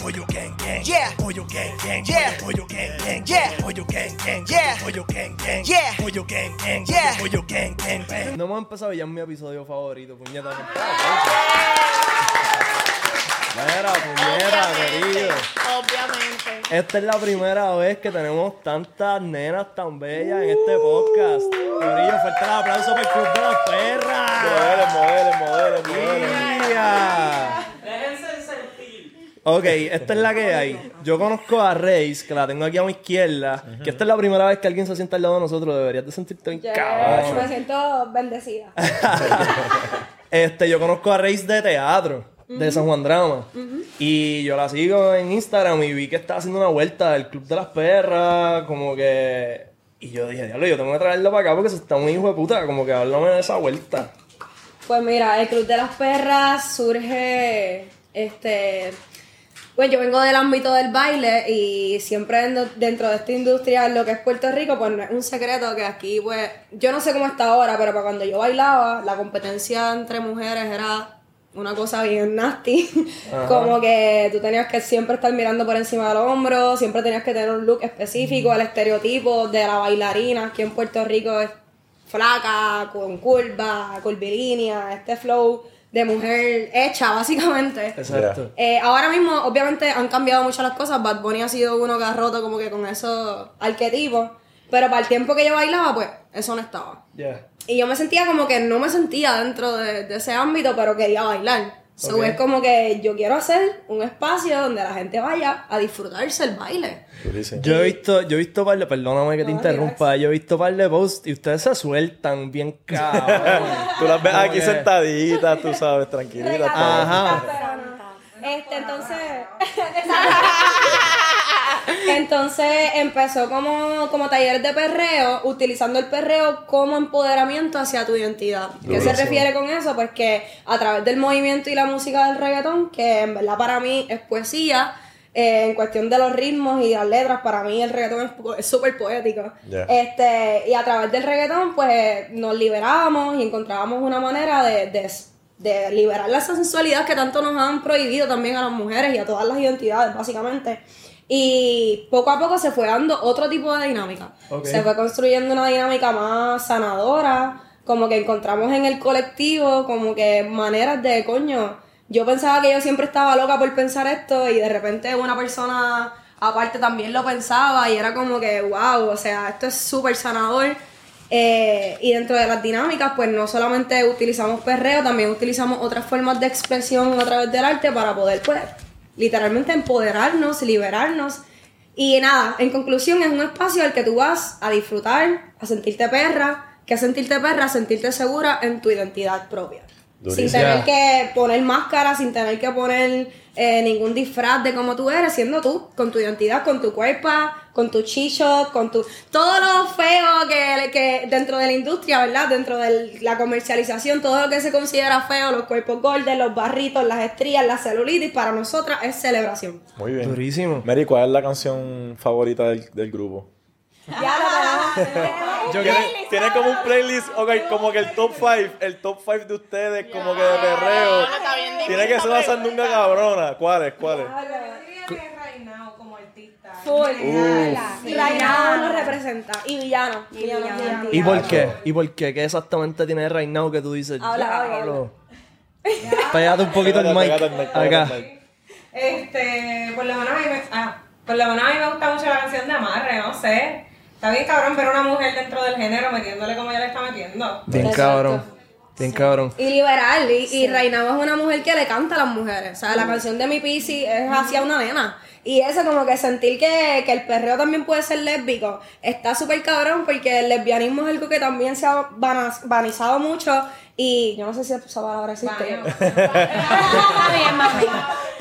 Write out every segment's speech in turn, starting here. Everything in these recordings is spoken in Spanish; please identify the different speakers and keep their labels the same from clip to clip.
Speaker 1: Pollo gang gang.
Speaker 2: Yeah.
Speaker 1: Pollo gang gang.
Speaker 2: Yeah.
Speaker 1: Pollo gang gang.
Speaker 2: Yeah.
Speaker 1: Pollo gang gang.
Speaker 2: Yeah.
Speaker 1: Pollo gang gang.
Speaker 2: Yeah.
Speaker 1: Pollo gang gang.
Speaker 2: Yeah.
Speaker 1: Pollo gang gang. bang.
Speaker 3: No hemos empezado ya en mi episodio favorito, puñeta. Mira, puñeta, querido.
Speaker 4: Obviamente.
Speaker 3: Esta es la primera vez que tenemos tantas nenas tan bellas en este podcast. Corillo, fuerte el aplauso para el Club de las Perras.
Speaker 5: Modelen, modelen, modelen, modelen.
Speaker 3: Ok, esta es la que hay. Yo conozco a Reis, que la tengo aquí a mi izquierda, que esta es la primera vez que alguien se sienta al lado de nosotros. Deberías de sentirte bien cabrón.
Speaker 4: me siento bendecida.
Speaker 3: Este, yo conozco a Reis de teatro, de San Juan Drama. Y yo la sigo en Instagram y vi que está haciendo una vuelta del Club de las Perras, como que... Y yo dije, diablo, yo tengo que traerlo para acá porque se está un hijo de puta, como que háblame de esa vuelta.
Speaker 4: Pues mira, el Club de las Perras surge, este, bueno, yo vengo del ámbito del baile y siempre dentro, dentro de esta industria, lo que es Puerto Rico, pues no es un secreto que aquí, pues, yo no sé cómo está ahora, pero para cuando yo bailaba, la competencia entre mujeres era una cosa bien nasty. Como que tú tenías que siempre estar mirando por encima del hombro, siempre tenías que tener un look específico, el estereotipo de la bailarina. Aquí en Puerto Rico es flaca, con curva, curvilínea, este flow de mujer hecha, básicamente.
Speaker 3: Exacto.
Speaker 4: Eh, ahora mismo, obviamente, han cambiado mucho las cosas. Bad Bunny ha sido uno que ha roto como que con esos arquetipos. Pero para el tiempo que yo bailaba, pues, eso no estaba. Y yo me sentía como que no me sentía dentro de, de ese ámbito, pero quería bailar. So, es como que yo quiero hacer un espacio donde la gente vaya a disfrutarse el baile.
Speaker 3: Yo he visto, yo he visto par de, perdóname que te
Speaker 4: No,
Speaker 3: interrumpa, yo he visto par de posts y ustedes se sueltan bien cabrón.
Speaker 5: Tú las ves aquí sentaditas, tú sabes, tranquilitas.
Speaker 3: Ajá.
Speaker 4: Este, entonces. entonces empezó como, como talleres de perreo, utilizando el perreo como empoderamiento hacia tu identidad. ¿Qué se refiere con eso? Pues que a través del movimiento y la música del reggaetón, que en verdad para mí es poesía, eh, en cuestión de los ritmos y las letras, para mí el reggaetón es súper poético. Este, y a través del reggaetón, pues nos liberábamos y encontrábamos una manera de, de, de liberar esa sensualidad que tanto nos han prohibido también a las mujeres y a todas las identidades, básicamente. Y poco a poco se fue dando otro tipo de dinámica. Se fue construyendo una dinámica más sanadora, como que encontramos en el colectivo, como que maneras de, coño, yo pensaba que yo siempre estaba loca por pensar esto y de repente una persona aparte también lo pensaba y era como que, wow, o sea, esto es súper sanador. Eh, y dentro de las dinámicas, pues no solamente utilizamos perreo, también utilizamos otras formas de expresión a través del arte para poder, pues, literalmente empoderarnos, liberarnos. Y nada, en conclusión, es un espacio al que tú vas a disfrutar, a sentirte perra, que a sentirte perra, sentirte segura en tu identidad propia. Sin tener que poner máscara, sin tener que poner eh, ningún disfraz de cómo tú eres, siendo tú, con tu identidad, con tu cuerpo, con tu chicho, con tu... Todo lo feo que, que dentro de la industria, ¿verdad? Dentro de la comercialización, todo lo que se considera feo, los cuerpos gordos, los barritos, las estrías, la celulitis, para nosotras es celebración.
Speaker 5: Muy bien.
Speaker 3: Durísimo.
Speaker 5: Mary, ¿cuál es la canción favorita del, del grupo?
Speaker 4: Ya lo tenemos.
Speaker 3: Yo
Speaker 5: ¿Tiene, tiene como un playlist, ok, como que el top 5, el top 5 de ustedes, como que de perreo.
Speaker 6: está bien difícil
Speaker 5: Tiene que ser una sandunga cabrona. ¿Cuáles? ¿Cuáles?
Speaker 4: Full.
Speaker 5: Uf.
Speaker 4: Reinado nos representa. Y villano. Villano. villano.
Speaker 3: ¿Y por qué? ¿Y por qué? ¿Qué exactamente tiene Now que tú dices?
Speaker 4: Habla, habla?
Speaker 3: Pégate un poquito el mic. Acá.
Speaker 7: Este, por lo menos a mí me, ah, por lo menos a mí me gusta mucho la canción de Amarre, no sé. Está bien cabrón ver una mujer dentro del género metiéndole como ella le está metiendo.
Speaker 3: Bien
Speaker 4: Exacto.
Speaker 3: cabrón. Bien cabrón.
Speaker 4: Y liberal. Y, y Reinao es una mujer que le canta a las mujeres. O sea, la canción de mi Pisi es hacia una nena. Y eso como que sentir que, que el perreo también puede ser lésbico está súper cabrón porque el lesbianismo es algo que también se ha vanizado mucho y yo no sé si esa palabra existe.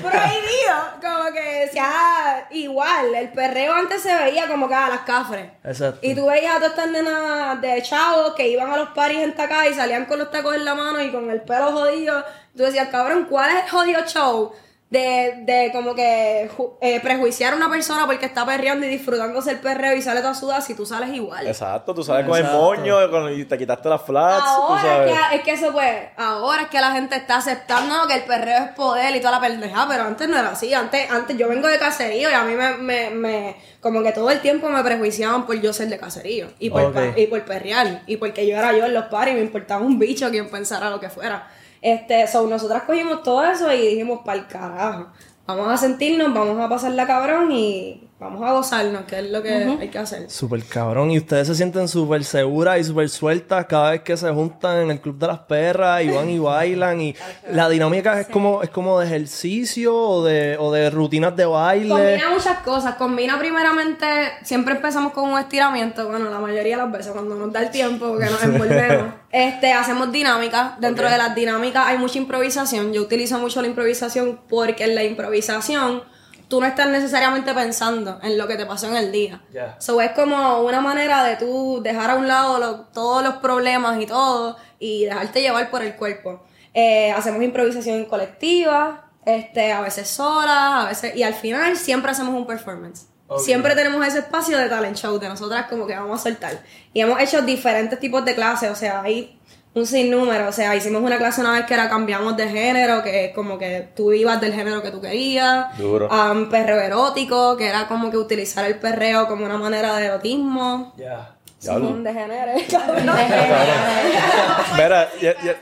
Speaker 4: Prohibido. Como que sea igual. El perreo antes se veía como que a las cafres.
Speaker 3: Exacto.
Speaker 4: Y tú veías a todas estas nenas de chavos que iban a los paris en Tacá y salían con los tacos en la mano y con el pelo jodido. Tú decías, cabrón, ¿cuál es el jodido show de, de como que eh, prejuiciar a una persona porque está perreando y disfrutándose el perreo y sale toda sudada si tú sales igual.
Speaker 5: Exacto, tú sabes con el
Speaker 3: Exacto.
Speaker 5: moño con- y te quitaste las flats, tú
Speaker 4: Ahora
Speaker 5: sabes.
Speaker 4: es que, es que eso pues, ahora es que la gente está aceptando que el perreo es poder y toda la pendeja, pero antes no era así, antes, antes yo vengo de caserío y a mí me, me, me- como que todo el tiempo me prejuiciaban por yo ser de caserío y por, y por perrear y porque yo era yo en los paris y me importaba un bicho quien pensara lo que fuera. Este, so, nosotras cogimos todo eso y dijimos, pa'l carajo, vamos a sentirnos, vamos a pasarla cabrón y vamos a gozarnos, que es lo que hay que hacer.
Speaker 3: Súper cabrón. Y ustedes se sienten súper seguras y súper sueltas cada vez que se juntan en el Club de las Perras y van y bailan. Y la dinámica es como es como de ejercicio o de, o de rutinas de baile.
Speaker 4: Combina muchas cosas. Combina primeramente, siempre empezamos con un estiramiento. Bueno, la mayoría de las veces cuando nos da el tiempo, porque nos envolvemos. este, hacemos dinámicas. Dentro de las dinámicas hay mucha improvisación. Yo utilizo mucho la improvisación porque en la improvisación tú no estás necesariamente pensando en lo que te pasó en el día.
Speaker 3: Ya.
Speaker 4: So es como una manera de tú dejar a un lado lo- todos los problemas y todo y dejarte llevar por el cuerpo. Eh, hacemos improvisación colectiva, este, a veces sola, a veces, y al final siempre hacemos un performance. Siempre tenemos ese espacio de talent show de nosotras como que vamos a soltar. Y hemos hecho diferentes tipos de clases, o sea, hay un sinnúmero, o sea, hicimos una clase una vez que era cambiamos de género, que es como que tú ibas del género que tú querías.
Speaker 5: Duro.
Speaker 4: Um, perreo erótico, que era como que utilizar el perreo como una manera de erotismo.
Speaker 3: Ya.
Speaker 5: Diablo.
Speaker 4: Un degenere, cabrón.
Speaker 5: Mira, ya- ya-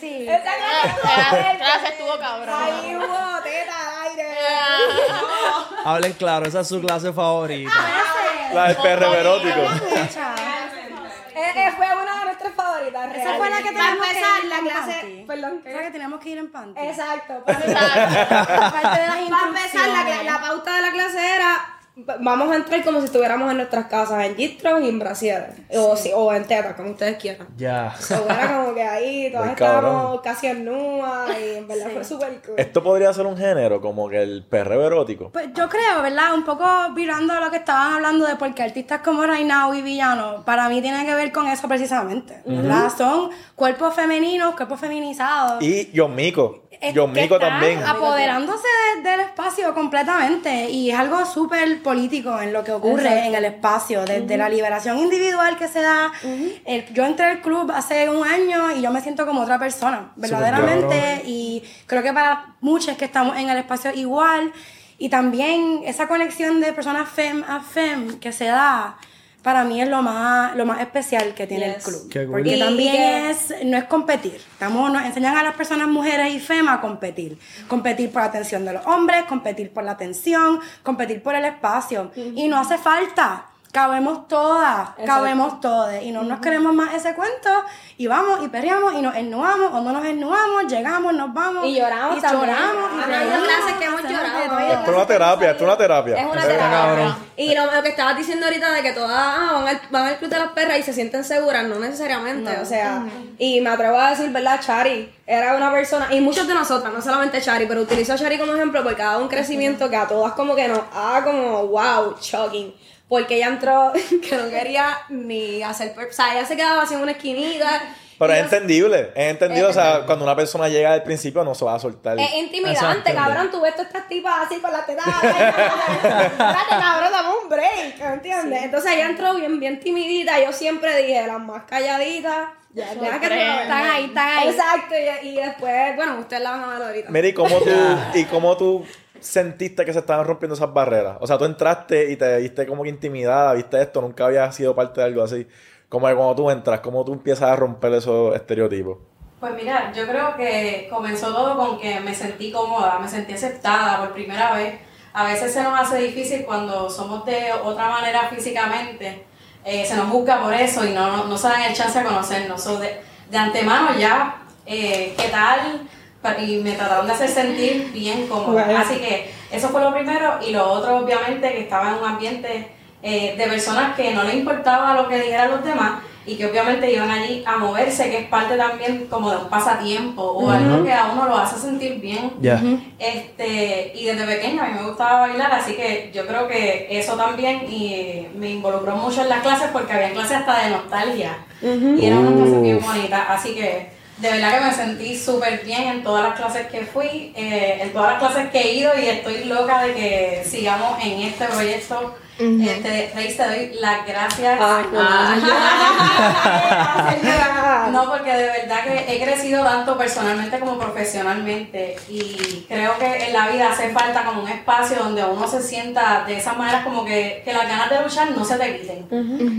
Speaker 2: Sí. La clase estuvo cabrón.
Speaker 4: Ahí hubo teta al aire.
Speaker 3: Hablen claro, esa es su clase favorita.
Speaker 5: la del perro erótico.
Speaker 4: Eh, eh, fue una
Speaker 2: Esa fue la que
Speaker 4: Para
Speaker 2: teníamos que
Speaker 4: empezar
Speaker 2: ir
Speaker 4: la
Speaker 2: en
Speaker 4: clase.
Speaker 2: panty.
Speaker 4: Perdón.
Speaker 2: Esa que teníamos que ir en panty.
Speaker 4: Exacto. Para empezar, la, pauta de la clase era vamos a entrar como si estuviéramos en nuestras casas, en gistros y en brasieres. O, si- o en tetas, como ustedes quieran.
Speaker 3: Ya.
Speaker 4: So, era como que ahí todas estábamos casi en nua y en verdad fue súper cool.
Speaker 5: Esto podría ser un género como que el perreo erótico.
Speaker 2: Pues yo creo, ¿verdad? Un poco virando a lo que estaban hablando de por qué artistas como Reinao y Villano, para mí tiene que ver con eso precisamente, ¿verdad? Son cuerpos femeninos, cuerpos feminizados.
Speaker 5: Y John Mico.
Speaker 2: Es-
Speaker 5: John
Speaker 2: que
Speaker 5: Mico
Speaker 2: están
Speaker 5: también.
Speaker 2: Apoderándose de- del espacio completamente. Y es algo súper político en lo que ocurre en el espacio. Desde la liberación individual que se da. El- yo entré al club hace un año y yo me siento como otra persona, verdaderamente. Y creo que para muchos que estamos en el espacio igual. Y también esa conexión de personas fem a fem que se da. Para mí es lo más, lo más especial que tiene
Speaker 4: Yes.
Speaker 2: el club.
Speaker 3: Qué.
Speaker 2: Porque también es, no es competir. Estamos, nos enseñan a las personas mujeres y FEMA a competir. Competir por la atención de los hombres, competir por la atención, competir por el espacio. Y no hace falta. Cabemos todas, cabemos todas. Y no nos queremos más ese cuento. Y vamos y perreamos y nos ennuamos o no nos ennuamos, llegamos, nos vamos.
Speaker 4: Y lloramos
Speaker 2: y
Speaker 4: también.
Speaker 2: lloramos. y
Speaker 4: clases que hemos llorado.
Speaker 5: Esto es una terapia, esto es una terapia.
Speaker 4: Es una terapia. Y lo, lo que estabas diciendo ahorita de que todas ah, van, al, van al club de las perras y se sienten seguras, no necesariamente. O sea, y me atrevo a decir, ¿verdad? Chari era una persona, y muchos de nosotras, no solamente Chari, pero utilizo a Chari como ejemplo porque ha dado un crecimiento que a todas como que nos ha como, wow, shocking. Porque ella entró que no quería ni hacer, per- o sea, ella se quedaba así en una esquinita.
Speaker 5: Pero es entendible, es entendible. O sea, cuando una persona llega al principio no se va a soltar.
Speaker 4: Es intimidante,
Speaker 3: Exacto.
Speaker 4: cabrón. Tú ves todas estas tipas así con las tetas. Espérate, cabrón, dame un break. ¿Me entiendes? Entonces ella entró bien, bien timidita. Yo siempre dije, las más calladitas. Ya, ya que.
Speaker 2: Están ahí, están ahí.
Speaker 4: Exacto. Y, y después, bueno, ustedes la van a ver ahorita.
Speaker 5: Mira, ¿y cómo tú, y cómo tú sentiste que se estaban rompiendo esas barreras? O sea, tú entraste y te viste como que intimidada, viste esto, nunca habías sido parte de algo así. Como que cuando tú entras, ¿cómo tú empiezas a romper esos estereotipos?
Speaker 7: Pues mira, yo creo que comenzó todo con que me sentí cómoda, me sentí aceptada por primera vez. A veces se nos hace difícil cuando somos de otra manera físicamente, eh, se nos busca por eso y no, no se dan el chance de conocernos. So, de, de antemano ya, eh, ¿qué tal? Y me trataron de hacer sentir bien cómoda.
Speaker 4: Bueno.
Speaker 7: Así que eso fue lo primero. Y lo otro, obviamente, que estaba en un ambiente eh, de personas que no les importaba lo que dijeran los demás y que obviamente iban allí a moverse, que es parte también como de un pasatiempo o algo que a uno lo hace sentir bien. Este, y desde pequeña a mí me gustaba bailar, así que yo creo que eso también y me involucró mucho en las clases porque había clases hasta de nostalgia y era una clase bien bonita, así que De verdad que me sentí súper bien en todas las clases que fui, eh, en todas las clases que he ido y estoy loca de que sigamos en este proyecto. este, Reis, te doy las gracias.
Speaker 4: Ay,
Speaker 7: Ah, no, porque de verdad que he crecido tanto personalmente como profesionalmente y creo que en la vida hace falta como un espacio donde uno se sienta de esas maneras como que, que las ganas de luchar no se te quiten.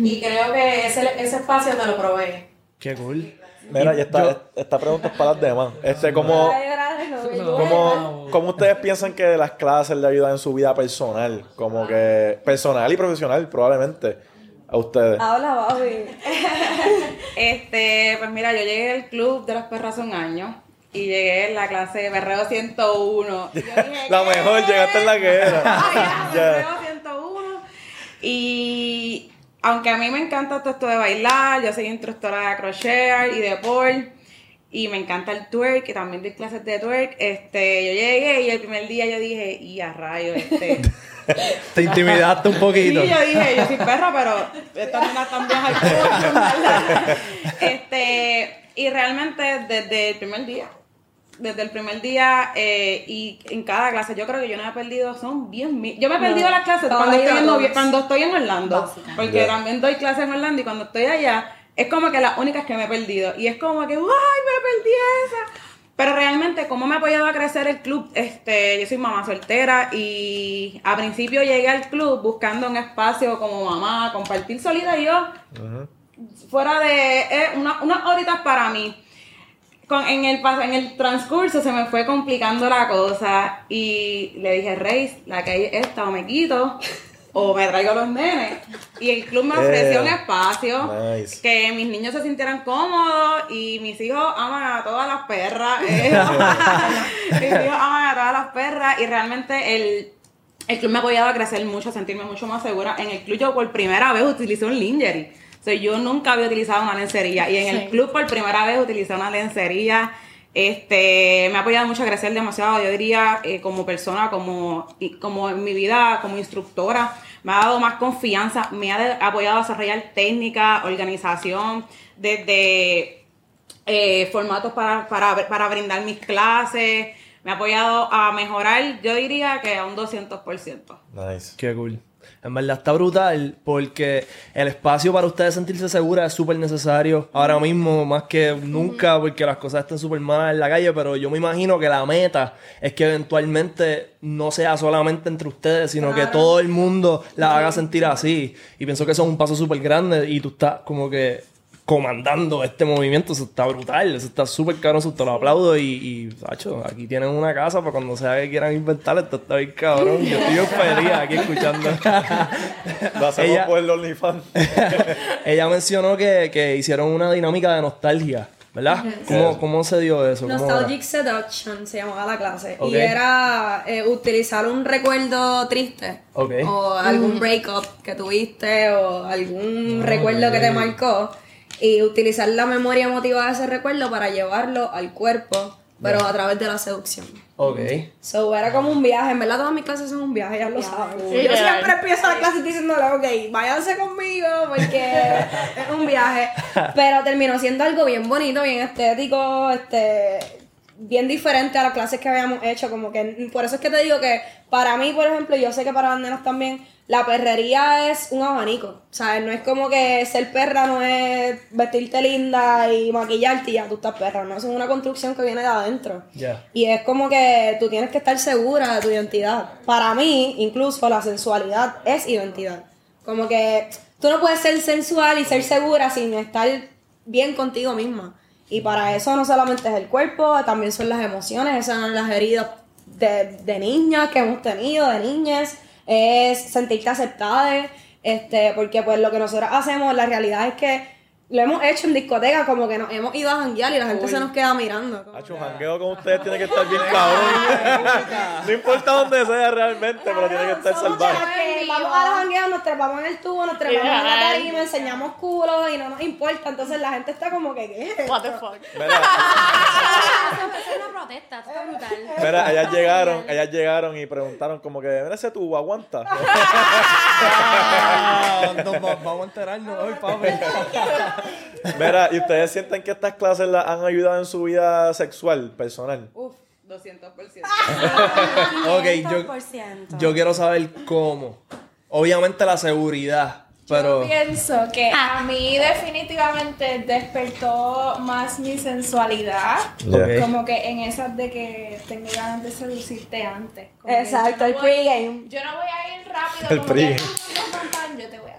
Speaker 7: Y creo que ese, ese espacio te lo provee.
Speaker 3: Qué cool.
Speaker 5: Mira, y esta, esta pregunta es para las demás. Este, como, como, ¿Cómo ustedes piensan que las clases le ayudan en su vida personal? Como que personal y profesional, probablemente, a ustedes.
Speaker 4: Habla, Bobby.
Speaker 6: Este, pues mira, yo llegué al club de las perras hace un año y llegué en la clase de Berreo 101. Y yo dije,
Speaker 5: La mejor,
Speaker 6: "Yeah".
Speaker 5: llegaste en la que era.
Speaker 6: Ah, ya. Berreo 101. Y aunque a mí me encanta todo esto de bailar, yo soy instructora de crochet y de pole. Y me encanta el twerk, y también doy clases de twerk. Este, yo llegué y el primer día yo dije, y a rayo, este.
Speaker 3: Te intimidaste un poquito.
Speaker 6: Sí, yo dije, yo soy perra, pero esta nena hardcore, ¿verdad? Este, y realmente desde el primer día, desde el primer día eh, y en cada clase, yo creo que yo no he perdido, son bien mil. Yo me he perdido las clases cuando estoy, en, cuando estoy en Orlando, porque también doy clases en Orlando y cuando estoy allá, es como que las únicas que me he perdido. Y es como que, ¡ay, me perdí esa! Pero realmente, ¿cómo me ha apoyado a crecer el club? Este, yo soy mamá soltera y a principio llegué al club buscando un espacio como mamá, compartir solita y yo, fuera de eh, una- unas horitas para mí. Con, en, el, en el transcurso se me fue complicando la cosa y le dije, Reis, la que hay es esta o me quito o me traigo los nenes. Y el club me ofreció
Speaker 5: Eh,
Speaker 6: un espacio
Speaker 5: nice.
Speaker 6: que mis niños se sintieran cómodos y mis hijos aman a todas las perras. eh. mis hijos aman a todas las perras y realmente el, el club me ha apoyado a crecer mucho, a sentirme mucho más segura. En el club yo por primera vez utilicé un lingerie. O sea, yo nunca había utilizado una lencería y en el club por primera vez utilicé una lencería. Este, me ha apoyado mucho a crecer demasiado, yo diría, eh, como persona, como, y como en mi vida como instructora. Me ha dado más confianza, me ha de- apoyado a desarrollar técnica, organización, desde eh, formatos para, para, para brindar mis clases. Me ha apoyado a mejorar, yo diría que a un 200%.
Speaker 5: Nice.
Speaker 3: Qué cool. En verdad está brutal porque el espacio para ustedes sentirse seguras es súper necesario ahora mismo, más que nunca, porque las cosas están súper malas en la calle, pero yo me imagino que la meta es que eventualmente no sea solamente entre ustedes, sino que todo el mundo la haga sentir así. Y pienso que eso es un paso súper grande y tú estás como que comandando este movimiento, eso está brutal, eso está súper cabrón, eso te lo aplaudo y, y Sacho, aquí tienen una casa para cuando sea que quieran inventar, esto está bien cabrón, yo estoy bien feliz aquí escuchando.
Speaker 5: Lo hacemos
Speaker 3: Ella-
Speaker 5: por el OnlyFans.
Speaker 3: Ella mencionó que, que hicieron una dinámica de nostalgia, ¿verdad? ¿Cómo,
Speaker 5: Sí.
Speaker 3: ¿Cómo se dio eso? ¿Cómo
Speaker 4: Nostalgic Seduction se llamaba la clase. Y era eh, utilizar un recuerdo triste.
Speaker 3: Ok.
Speaker 4: O algún breakup que tuviste o algún recuerdo que te marcó. Y utilizar la memoria emotiva de ese recuerdo para llevarlo al cuerpo, pero a través de la seducción.
Speaker 3: Ok.
Speaker 4: So, era como un viaje. En verdad, todas mis clases son un viaje, ya lo saben.
Speaker 6: Sí,
Speaker 4: Yo siempre empiezo la clase diciéndole, ok, váyanse conmigo porque es un viaje. Pero terminó siendo algo bien bonito, bien estético, este bien diferente a las clases que habíamos hecho. Como que, por eso es que te digo que para mí, por ejemplo, yo sé que para las nenas también, la perrería es un abanico. ¿Sabes? No es como que ser perra no es vestirte linda y maquillarte y ya tú estás perra. No, eso es una construcción que viene de adentro. Y es como que tú tienes que estar segura de tu identidad. Para mí, incluso la sensualidad es identidad. Como que tú no puedes ser sensual y ser segura sin estar bien contigo misma. Y para eso no solamente es el cuerpo, también son las emociones, esas son las heridas de, de niñas que hemos tenido, de niñas, es sentirte aceptada, este, porque pues lo que nosotros hacemos, la realidad es que lo hemos hecho en discoteca, como que nos hemos ido a janguear y la gente se nos queda mirando.
Speaker 5: Hacho,
Speaker 4: que-
Speaker 5: jangueo con ustedes tiene que estar bien cabrón. no importa dónde sea realmente, pero tiene que estar
Speaker 4: Somos
Speaker 5: salvaje.
Speaker 4: vamos a la janguea, nos trepamos en el tubo, nos trepamos en la tarima, enseñamos culo y no nos importa. Entonces la gente está como que, ¿qué? es
Speaker 8: What the fuck.
Speaker 5: Mira,
Speaker 2: Eso es una protesta, está brutal.
Speaker 5: mira, ellas llegaron, ellas llegaron y preguntaron como que, mira ese tubo, aguanta.
Speaker 3: Vamos a enterarnos hoy, papi.
Speaker 5: Mira, ¿y ustedes sienten que estas clases las han ayudado en su vida sexual, personal?
Speaker 6: Uf, 200%.
Speaker 3: Ok, yo,
Speaker 2: 500%.
Speaker 3: yo quiero saber cómo. Obviamente la seguridad, pero...
Speaker 8: Yo pienso que a mí definitivamente despertó más mi sensualidad.
Speaker 3: Ok.
Speaker 8: Como que en esas de que tengo ganas de seducirte antes. Como
Speaker 4: Exacto,
Speaker 8: yo
Speaker 4: el
Speaker 8: no voy-
Speaker 4: pregame.
Speaker 8: Yo no voy a ir rápido.
Speaker 5: El pregame.
Speaker 8: Yo te voy a.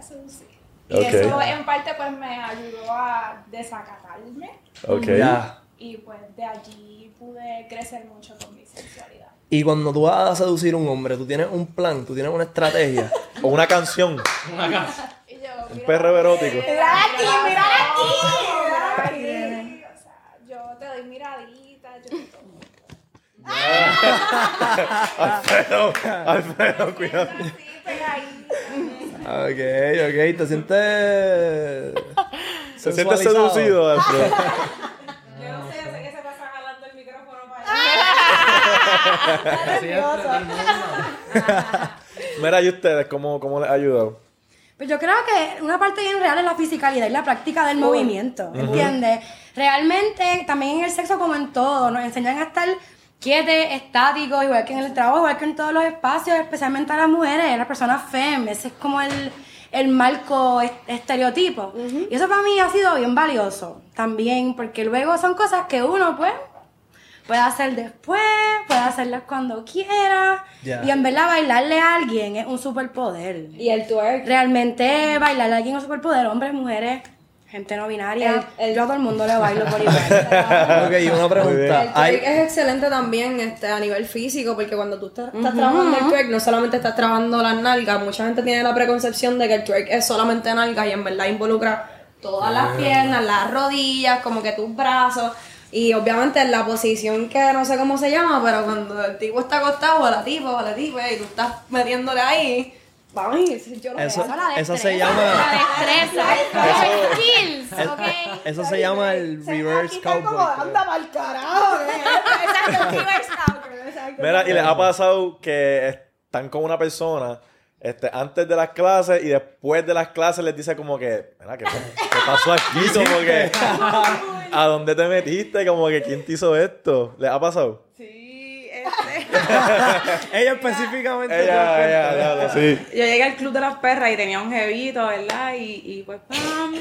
Speaker 8: Y eso en parte pues me ayudó a desacatarme.
Speaker 5: Ok.
Speaker 3: Ya.
Speaker 8: Y pues de allí pude crecer mucho con mi sexualidad.
Speaker 3: Y cuando tú vas a seducir a un hombre, tú tienes un plan, tú tienes una estrategia.
Speaker 5: O una canción,
Speaker 8: Y yo,
Speaker 5: un perro erótico.
Speaker 4: Mira aquí, mira aquí.
Speaker 8: mira aquí. O sea, yo te doy miradita, yo te toco.
Speaker 5: Alfredo, Alfredo, cuidado.
Speaker 3: Ok, ok, te sientes.
Speaker 5: ¿Se siente seducido?
Speaker 6: Yo no sé, sé que se pasa jalando el micrófono para allá.
Speaker 5: Mira, ¿y ustedes cómo, cómo les ha ayudado?
Speaker 2: Pues yo creo que una parte bien real es la fisicalidad y la práctica del movimiento, ¿entiendes? Realmente, también en el sexo como en todo, nos enseñan a estar quietos, estáticos, igual que en el trabajo, igual que en todos los espacios, especialmente a las mujeres, a las personas fem, ese es como el, el marco est- estereotipo. Y eso para mí ha sido bien valioso también, porque luego son cosas que uno, pues, puede hacer después, puede hacerlas cuando quiera, y en verdad bailarle a alguien es un superpoder.
Speaker 4: Y el twerk.
Speaker 2: Realmente bailarle a alguien es un superpoder, hombres, mujeres, gente no binaria.
Speaker 4: El- el-
Speaker 2: Yo a todo el mundo le bailo por igual.
Speaker 3: Ok, y una pregunta.
Speaker 4: El twerk es excelente también este, a nivel físico, porque cuando tú estás, estás trabajando el twerk, no solamente estás trabajando las nalgas, mucha gente tiene la preconcepción de que el twerk es solamente nalgas y en verdad involucra todas las piernas, las rodillas, como que tus brazos. Y obviamente en la posición que no sé cómo se llama, pero cuando el tipo está acostado, o la tipa, o la tipa, y tú estás metiéndole ahí, vamos, yo lo
Speaker 3: Eso,
Speaker 2: la
Speaker 3: eso se llama.
Speaker 2: Destreza. Skills,
Speaker 3: es-
Speaker 2: ¿ok?
Speaker 3: Eso se llama el
Speaker 4: Se-
Speaker 3: reverse
Speaker 4: como,
Speaker 3: cowboy.
Speaker 4: anda pa'l carajo. que- Exacto, reverse cowboy.
Speaker 5: Mira, y les ha pasado que están con una persona este, antes de las clases y después de las clases les dice como que, mira, ¿qué, qué pasó aquí? Como que, ¿a dónde te metiste? Como que, ¿quién te hizo esto? ¿Les ha pasado?
Speaker 3: Ella específicamente.
Speaker 5: Ella,
Speaker 3: te
Speaker 5: ella,
Speaker 3: cuenta.
Speaker 5: ella, sí.
Speaker 6: Yo llegué al club de las perras y tenía un jevito, ¿verdad? Y, y pues, pam.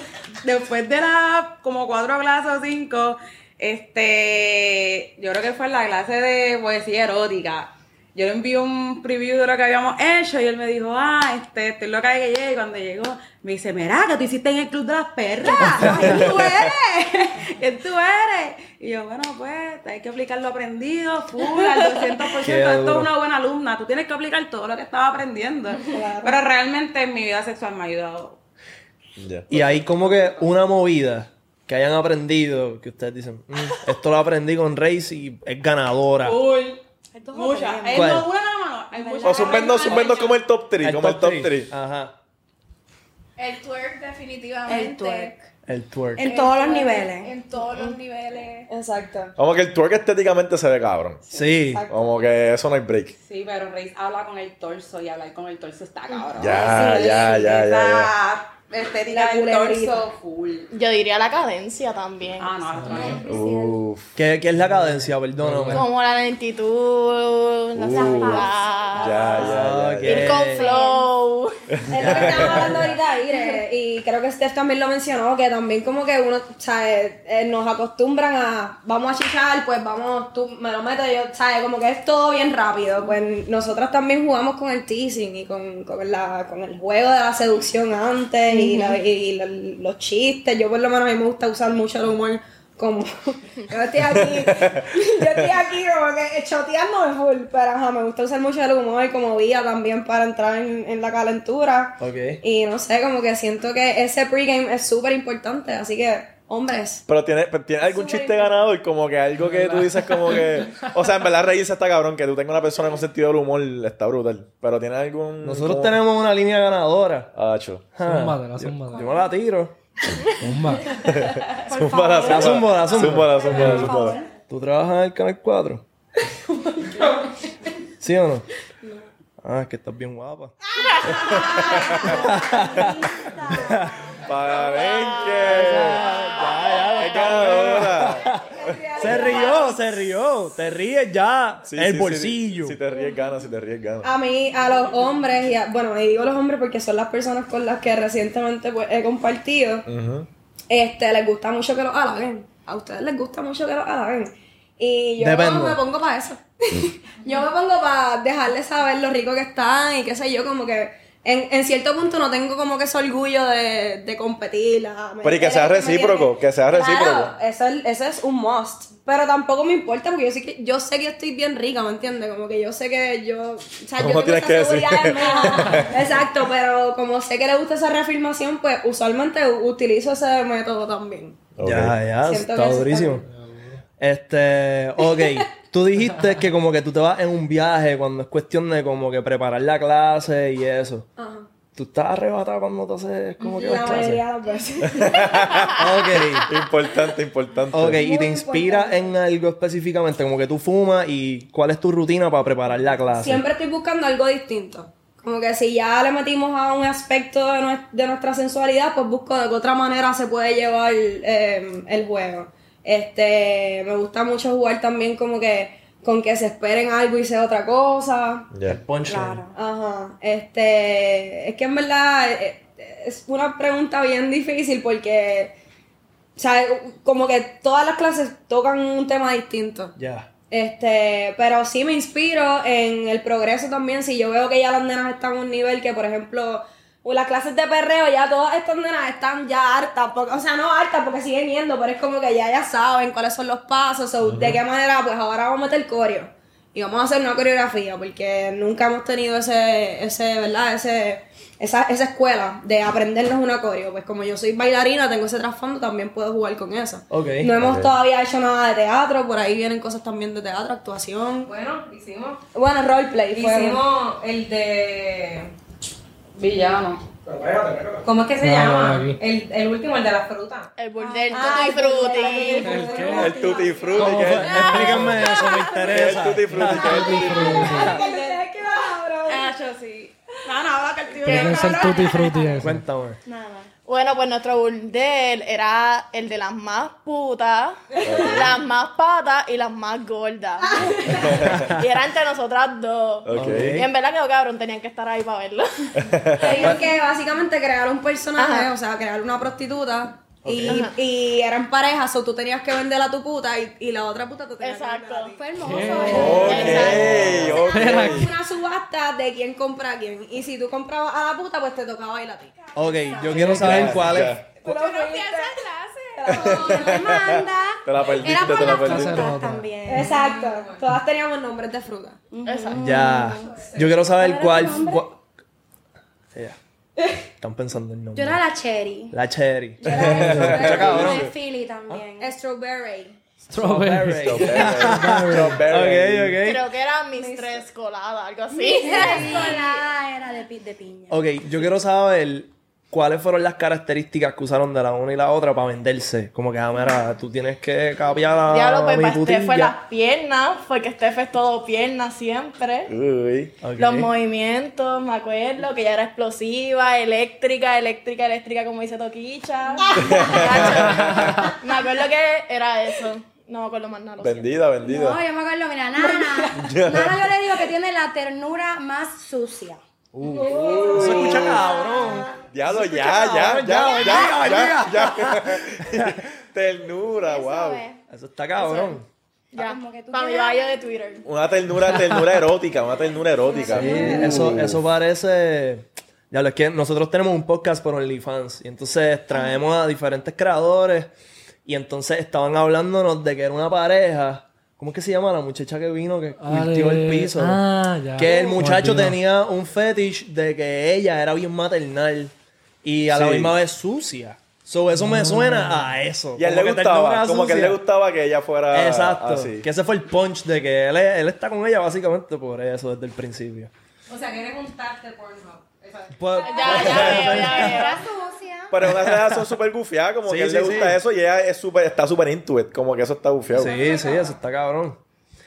Speaker 6: Después de las como cuatro clases o cinco, este. Yo creo que fue en la clase de poesía erótica. Yo le envié un preview de lo que habíamos hecho y él me dijo, ah, este, estoy loca de que llegue. Y cuando llegó, me dice, mira, que tú hiciste en el club de las perras. ¿Quién tú eres? ¿Quién tú eres? Y yo, bueno, pues, hay que aplicar lo aprendido, full, al 200%.
Speaker 3: Qué
Speaker 6: Esto es una buena alumna. Tú tienes que aplicar todo lo que estaba aprendiendo. Pero realmente en mi vida sexual me ha ayudado.
Speaker 3: Y hay como que una movida que hayan aprendido, que ustedes dicen, "Mm, esto lo aprendí con Race y es ganadora.
Speaker 6: Full.
Speaker 2: Esto es
Speaker 6: Muchas.
Speaker 2: horrible.
Speaker 6: Eh,
Speaker 3: ¿Cuál?
Speaker 6: no, una nada más. Hay muchas.
Speaker 5: O suspendo, suspendo como el top 3, como el top
Speaker 3: three.
Speaker 5: 3.
Speaker 3: Ajá.
Speaker 8: El twerk definitivamente.
Speaker 2: El twerk.
Speaker 3: El twerk.
Speaker 2: En todos los niveles.
Speaker 8: En todos los niveles.
Speaker 4: Exacto.
Speaker 5: Como que el twerk estéticamente se ve cabrón.
Speaker 3: Sí.
Speaker 5: Como que eso no hay break.
Speaker 6: Sí, pero Reis habla con el torso y hablar con el torso está cabrón.
Speaker 5: Ya, ya, ya, ya,
Speaker 6: estética
Speaker 4: La
Speaker 6: del torso full.
Speaker 8: Yo diría la cadencia también.
Speaker 6: Ah, no.
Speaker 5: Uf.
Speaker 3: ¿Qué, qué es la cadencia? Perdóname.
Speaker 8: Como la lentitud,
Speaker 5: Uh,
Speaker 8: fluidez,
Speaker 5: Ya,
Speaker 8: ir con flow.
Speaker 4: Es lo que estábamos hablando ahorita, Ire, y creo que Steph también lo mencionó, que también como que uno, ¿sabes? Eh, nos acostumbran a, vamos a chichar, pues vamos, tú me lo metes, yo, ¿sabes? Como que es todo bien rápido, pues nosotras también jugamos con el teasing y con, con, la, con el juego de la seducción antes y, la- y la- los chistes, yo por lo menos a mí me gusta usar mucho el humor como yo estoy aquí yo estoy aquí como que choteando full pero ajá, me gusta usar mucho el humor como vía también para entrar en, en la calentura
Speaker 3: Ok.
Speaker 4: y no sé como que siento que ese pregame es súper importante así que Hombres.
Speaker 5: Pero tiene, pero tiene algún chiste ganador, como que algo que tú dices como que... O sea, en verdad reírse está cabrón, que tú tengas una persona con sentido del humor está brutal. Pero tiene algún...
Speaker 3: Nosotros
Speaker 5: como-
Speaker 3: tenemos una línea ganadora.
Speaker 5: Ah.
Speaker 9: Zúmbatela,
Speaker 3: Yo
Speaker 9: zúmbatela.
Speaker 3: me la tiro.
Speaker 9: Zumba.
Speaker 5: Zúmbala,
Speaker 3: La zumbo, la zumbo.
Speaker 5: Zúmbala, zúmbala, zúmbala.
Speaker 3: ¿Tú trabajas en el Canal 4? ¿Sí o no? Ah, es que estás bien guapa.
Speaker 5: ¡Palenque! ¡Es ganadora!
Speaker 3: Se rió, se rió. Te ríes ya.
Speaker 5: Sí,
Speaker 3: el
Speaker 5: sí,
Speaker 3: bolsillo.
Speaker 5: Sí, si te ríes, gana, si te ríes, gana.
Speaker 4: A mí, a los hombres, y a- bueno, y digo los hombres porque son las personas con las que recientemente pues, he compartido, este, les gusta mucho que los halaguen. A ustedes les gusta mucho que los halaguen. Y yo
Speaker 3: Depende.
Speaker 4: me pongo para eso. yo me pongo para dejarles saber lo rico que están y qué sé yo, como que en, en cierto punto no tengo como que ese orgullo de, de competir. ah,
Speaker 5: Pero y que sea recíproco, que sea
Speaker 4: Claro,
Speaker 5: recíproco.
Speaker 4: eso, es- eso es un must. Pero tampoco me importa porque yo sé que yo sé que estoy bien rica, ¿me entiendes? Como que yo sé que yo, o sea, yo
Speaker 5: ¿Cómo
Speaker 4: tengo
Speaker 5: tienes
Speaker 4: esa
Speaker 5: que decir?
Speaker 4: en. Exacto, pero como sé que le gusta esa reafirmación, pues usualmente utilizo ese método también.
Speaker 3: Ya, ya,
Speaker 4: Siento
Speaker 3: está durísimo. Este, ok, tú dijiste que como que tú te vas en un viaje cuando es cuestión de como que preparar la clase y eso.
Speaker 4: Ajá.
Speaker 3: ¿Tú estás arrebatado cuando te haces como que
Speaker 4: La
Speaker 3: clases?
Speaker 4: mayoría de las veces.
Speaker 3: Ok,
Speaker 5: Importante, importante.
Speaker 3: ok, y te inspira en algo específicamente, como que tú fumas y cuál es tu rutina para preparar la clase.
Speaker 4: Siempre estoy buscando algo distinto. Como que si ya le metimos a un aspecto de nuestra sensualidad, pues busco de qué otra manera se puede llevar eh, el juego. Este, me gusta mucho jugar también como que con que se esperen algo y sea otra cosa.
Speaker 5: Ya.
Speaker 3: Punchline.
Speaker 4: Ajá. Este, es que en verdad eh, es una pregunta bien difícil porque, o sea, como que todas las clases tocan un tema distinto.
Speaker 3: Ya.
Speaker 4: Este, pero sí me inspiro en el progreso también. Si yo veo que ya las nenas están a un nivel que, por ejemplo, o las clases de perreo, ya todas estas nenas están ya hartas. porque- o sea, no hartas porque siguen yendo, pero es como que ya ya saben cuáles son los pasos. o de qué manera, pues ahora vamos a meter coreo. Y vamos a hacer una coreografía, porque nunca hemos tenido ese, ese, ¿verdad? Ese, esa, esa escuela de aprendernos una coreo. Pues como yo soy bailarina, tengo ese trasfondo, también puedo jugar con eso. No hemos todavía hecho nada de teatro, por ahí vienen cosas también de teatro, actuación.
Speaker 10: Bueno, hicimos,
Speaker 4: Bueno, roleplay. fue-
Speaker 10: hicimos el de Villano. ¿Cómo es que se
Speaker 9: No,
Speaker 10: llama?
Speaker 9: no, aquí.
Speaker 10: El, el último, el de la fruta.
Speaker 8: El burdel
Speaker 4: Ay,
Speaker 8: tutti frutti.
Speaker 9: ¿El qué?
Speaker 5: El tutti frutti.
Speaker 3: ¿Cómo
Speaker 5: ¿qué?
Speaker 3: fue? Explíquenme eso, me
Speaker 5: ¿Qué es el
Speaker 3: interesa.
Speaker 5: tutti frutti? ¿Qué es el tutti frutti?
Speaker 6: Ah, yo sí. No, no, habla que el tío
Speaker 9: ¿Pero qué es el tutti frutti ese?
Speaker 3: Cuéntame.
Speaker 8: Bueno, pues nuestro burdel era el de las más putas, las más patas y las más gordas. y era entre nosotras dos. Y en verdad que cabrón, tenían que estar ahí para verlo.
Speaker 4: Tenían que básicamente crear un personaje,
Speaker 8: Ajá.
Speaker 4: o sea, crear una prostituta. Y, y eran parejas, o tú tenías que vender a tu puta y, y la otra puta tú tenías
Speaker 8: Exacto.
Speaker 4: que vender a ti.
Speaker 2: Fue hermoso.
Speaker 5: Ok, ok.
Speaker 4: Una subasta de quién compra a quién. Y si tú comprabas a la puta, pues te tocaba ir a ti.
Speaker 3: Ok, yo quiero saber cuál es.
Speaker 8: Yo no clase.
Speaker 2: No, no me manda.
Speaker 5: Te la perdiste,
Speaker 2: Era por
Speaker 5: te la
Speaker 2: las
Speaker 5: perdiste.
Speaker 2: frutas también.
Speaker 4: Exacto. Todas teníamos nombres de fruta.
Speaker 8: Exacto.
Speaker 3: Ya. Yo quiero saber cuál. cua- Ya. Están pensando en
Speaker 2: Yo
Speaker 3: nombre.
Speaker 2: era la cherry.
Speaker 3: La cherry.
Speaker 2: Yo era Philly también.
Speaker 4: Strawberry.
Speaker 9: Strawberry.
Speaker 5: Strawberry.
Speaker 3: Ok, ok.
Speaker 8: Creo que era mis tres coladas, algo así.
Speaker 2: La escolar era de, pi- de piña.
Speaker 3: Ok, yo quiero saber cuáles fueron las características que usaron de la una y la otra para venderse. Como que, ah, mira, tú tienes que cambiar a
Speaker 8: Diablo, pues
Speaker 3: mi
Speaker 8: para Steph fue las piernas, porque Steph es todo piernas siempre.
Speaker 5: Uy.
Speaker 3: Ok.
Speaker 8: Los movimientos, me acuerdo que ella era explosiva, eléctrica, eléctrica, eléctrica, como dice Toquicha. me acuerdo que era eso. No me acuerdo más nada. lo siento.
Speaker 5: Vendida,
Speaker 2: No,
Speaker 5: vendida.
Speaker 2: yo me acuerdo, mira, Nana. Nana yo le digo que tiene la ternura más sucia.
Speaker 3: Uh. No se escucha cabrón.
Speaker 5: Ya, cabrón, ya,
Speaker 3: ya,
Speaker 5: ya,
Speaker 3: ya,
Speaker 5: ya, ya. Ternura, eso wow.
Speaker 3: Eso está cabrón. Eso.
Speaker 8: Ya.
Speaker 2: Como
Speaker 8: Para mi vaya de Twitter.
Speaker 5: Una ternura, ternura erótica, una ternura erótica.
Speaker 3: Sí, eso, eso parece. Ya lo es que nosotros tenemos un podcast por OnlyFans. Y entonces traemos a diferentes creadores. Y entonces estaban hablándonos de que era una pareja ¿Cómo es que se llama la muchacha que vino que curtió el piso?
Speaker 9: Ah, ya.
Speaker 3: Que el muchacho
Speaker 9: Olvidó.
Speaker 3: tenía un fetish de que ella era bien maternal. Y a la
Speaker 5: Sí.
Speaker 3: misma vez sucia. So, eso me suena a eso.
Speaker 5: Y a él le gustaba, como que a él le gustaba que ella fuera
Speaker 3: Exacto.
Speaker 5: así.
Speaker 3: Que ese fue el punch de que él, él está con ella básicamente por eso desde el principio.
Speaker 10: O sea, que eres un tag de Pornhub.
Speaker 3: Pues-
Speaker 8: Ya, ya ya veo.
Speaker 2: Era sucia.
Speaker 5: Pero es una relación súper gufiada, como
Speaker 3: Sí,
Speaker 5: que a él
Speaker 3: sí,
Speaker 5: le gusta
Speaker 3: sí.
Speaker 5: eso y ella es super, está súper into it, como que eso está bufiado.
Speaker 3: Sí, sí, eso está cabrón.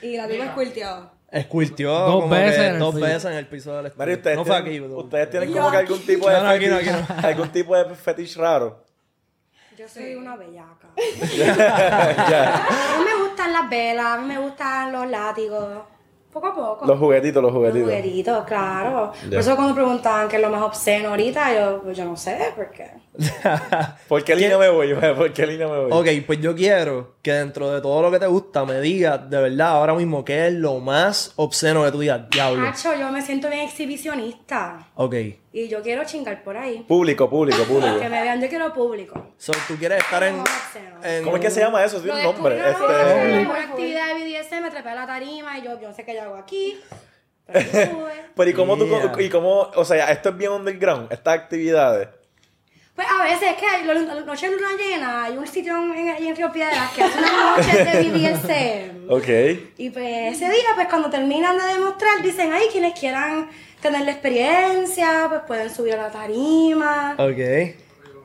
Speaker 4: Y la tipa escuilteada.
Speaker 3: Escultió
Speaker 9: Dos
Speaker 3: como
Speaker 9: veces
Speaker 3: dos veces en el piso del estudio.
Speaker 5: Mari, ustedes,
Speaker 3: no fue
Speaker 5: tienen,
Speaker 3: aquí.
Speaker 5: ustedes tienen como que algún tipo de
Speaker 3: No, no, aquí no,
Speaker 5: fetish,
Speaker 3: aquí no.
Speaker 5: algún tipo de fetish raro.
Speaker 2: Yo soy una bellaca.
Speaker 5: Ya.
Speaker 2: A mí me gustan las velas, a mí me gustan los látigos. Poco a poco.
Speaker 5: Los juguetitos, los
Speaker 2: Los
Speaker 5: juguetitos.
Speaker 2: juguetitos, claro. Por eso cuando preguntaban qué es lo más obsceno ahorita, yo, pues yo no sé, porque...
Speaker 5: ¿Por qué línea me voy? ¿Por qué línea me voy?
Speaker 3: Ok, pues yo quiero que dentro de todo lo que te gusta me digas de verdad ahora mismo qué es lo más obsceno que tú digas, diablo.
Speaker 2: Hacho, yo me siento bien exhibicionista.
Speaker 3: Ok.
Speaker 2: Y yo quiero chingar por ahí.
Speaker 5: Público, público, público.
Speaker 2: Que me vean, yo quiero público.
Speaker 3: So, tú quieres estar en, en
Speaker 5: ¿Cómo es que se llama eso? Tiene un nombre.
Speaker 2: una
Speaker 5: Este...
Speaker 2: noche, en una actividad de BDSM, me trepé a la tarima y yo, yo no sé qué yo hago aquí. Pero.
Speaker 5: Pero ¿y cómo tú, y cómo, o sea, esto es bien underground, estas actividades?
Speaker 2: Pues a veces es que hay lo- lo- noche de luna llena, hay un sitio en, en Río Piedras que hace unas noches de BDSM.
Speaker 5: Ok.
Speaker 2: Y pues ese día, pues cuando terminan de demostrar, dicen, ay, quienes quieran tener la experiencia, pues pueden subir a la tarima.
Speaker 3: Ok.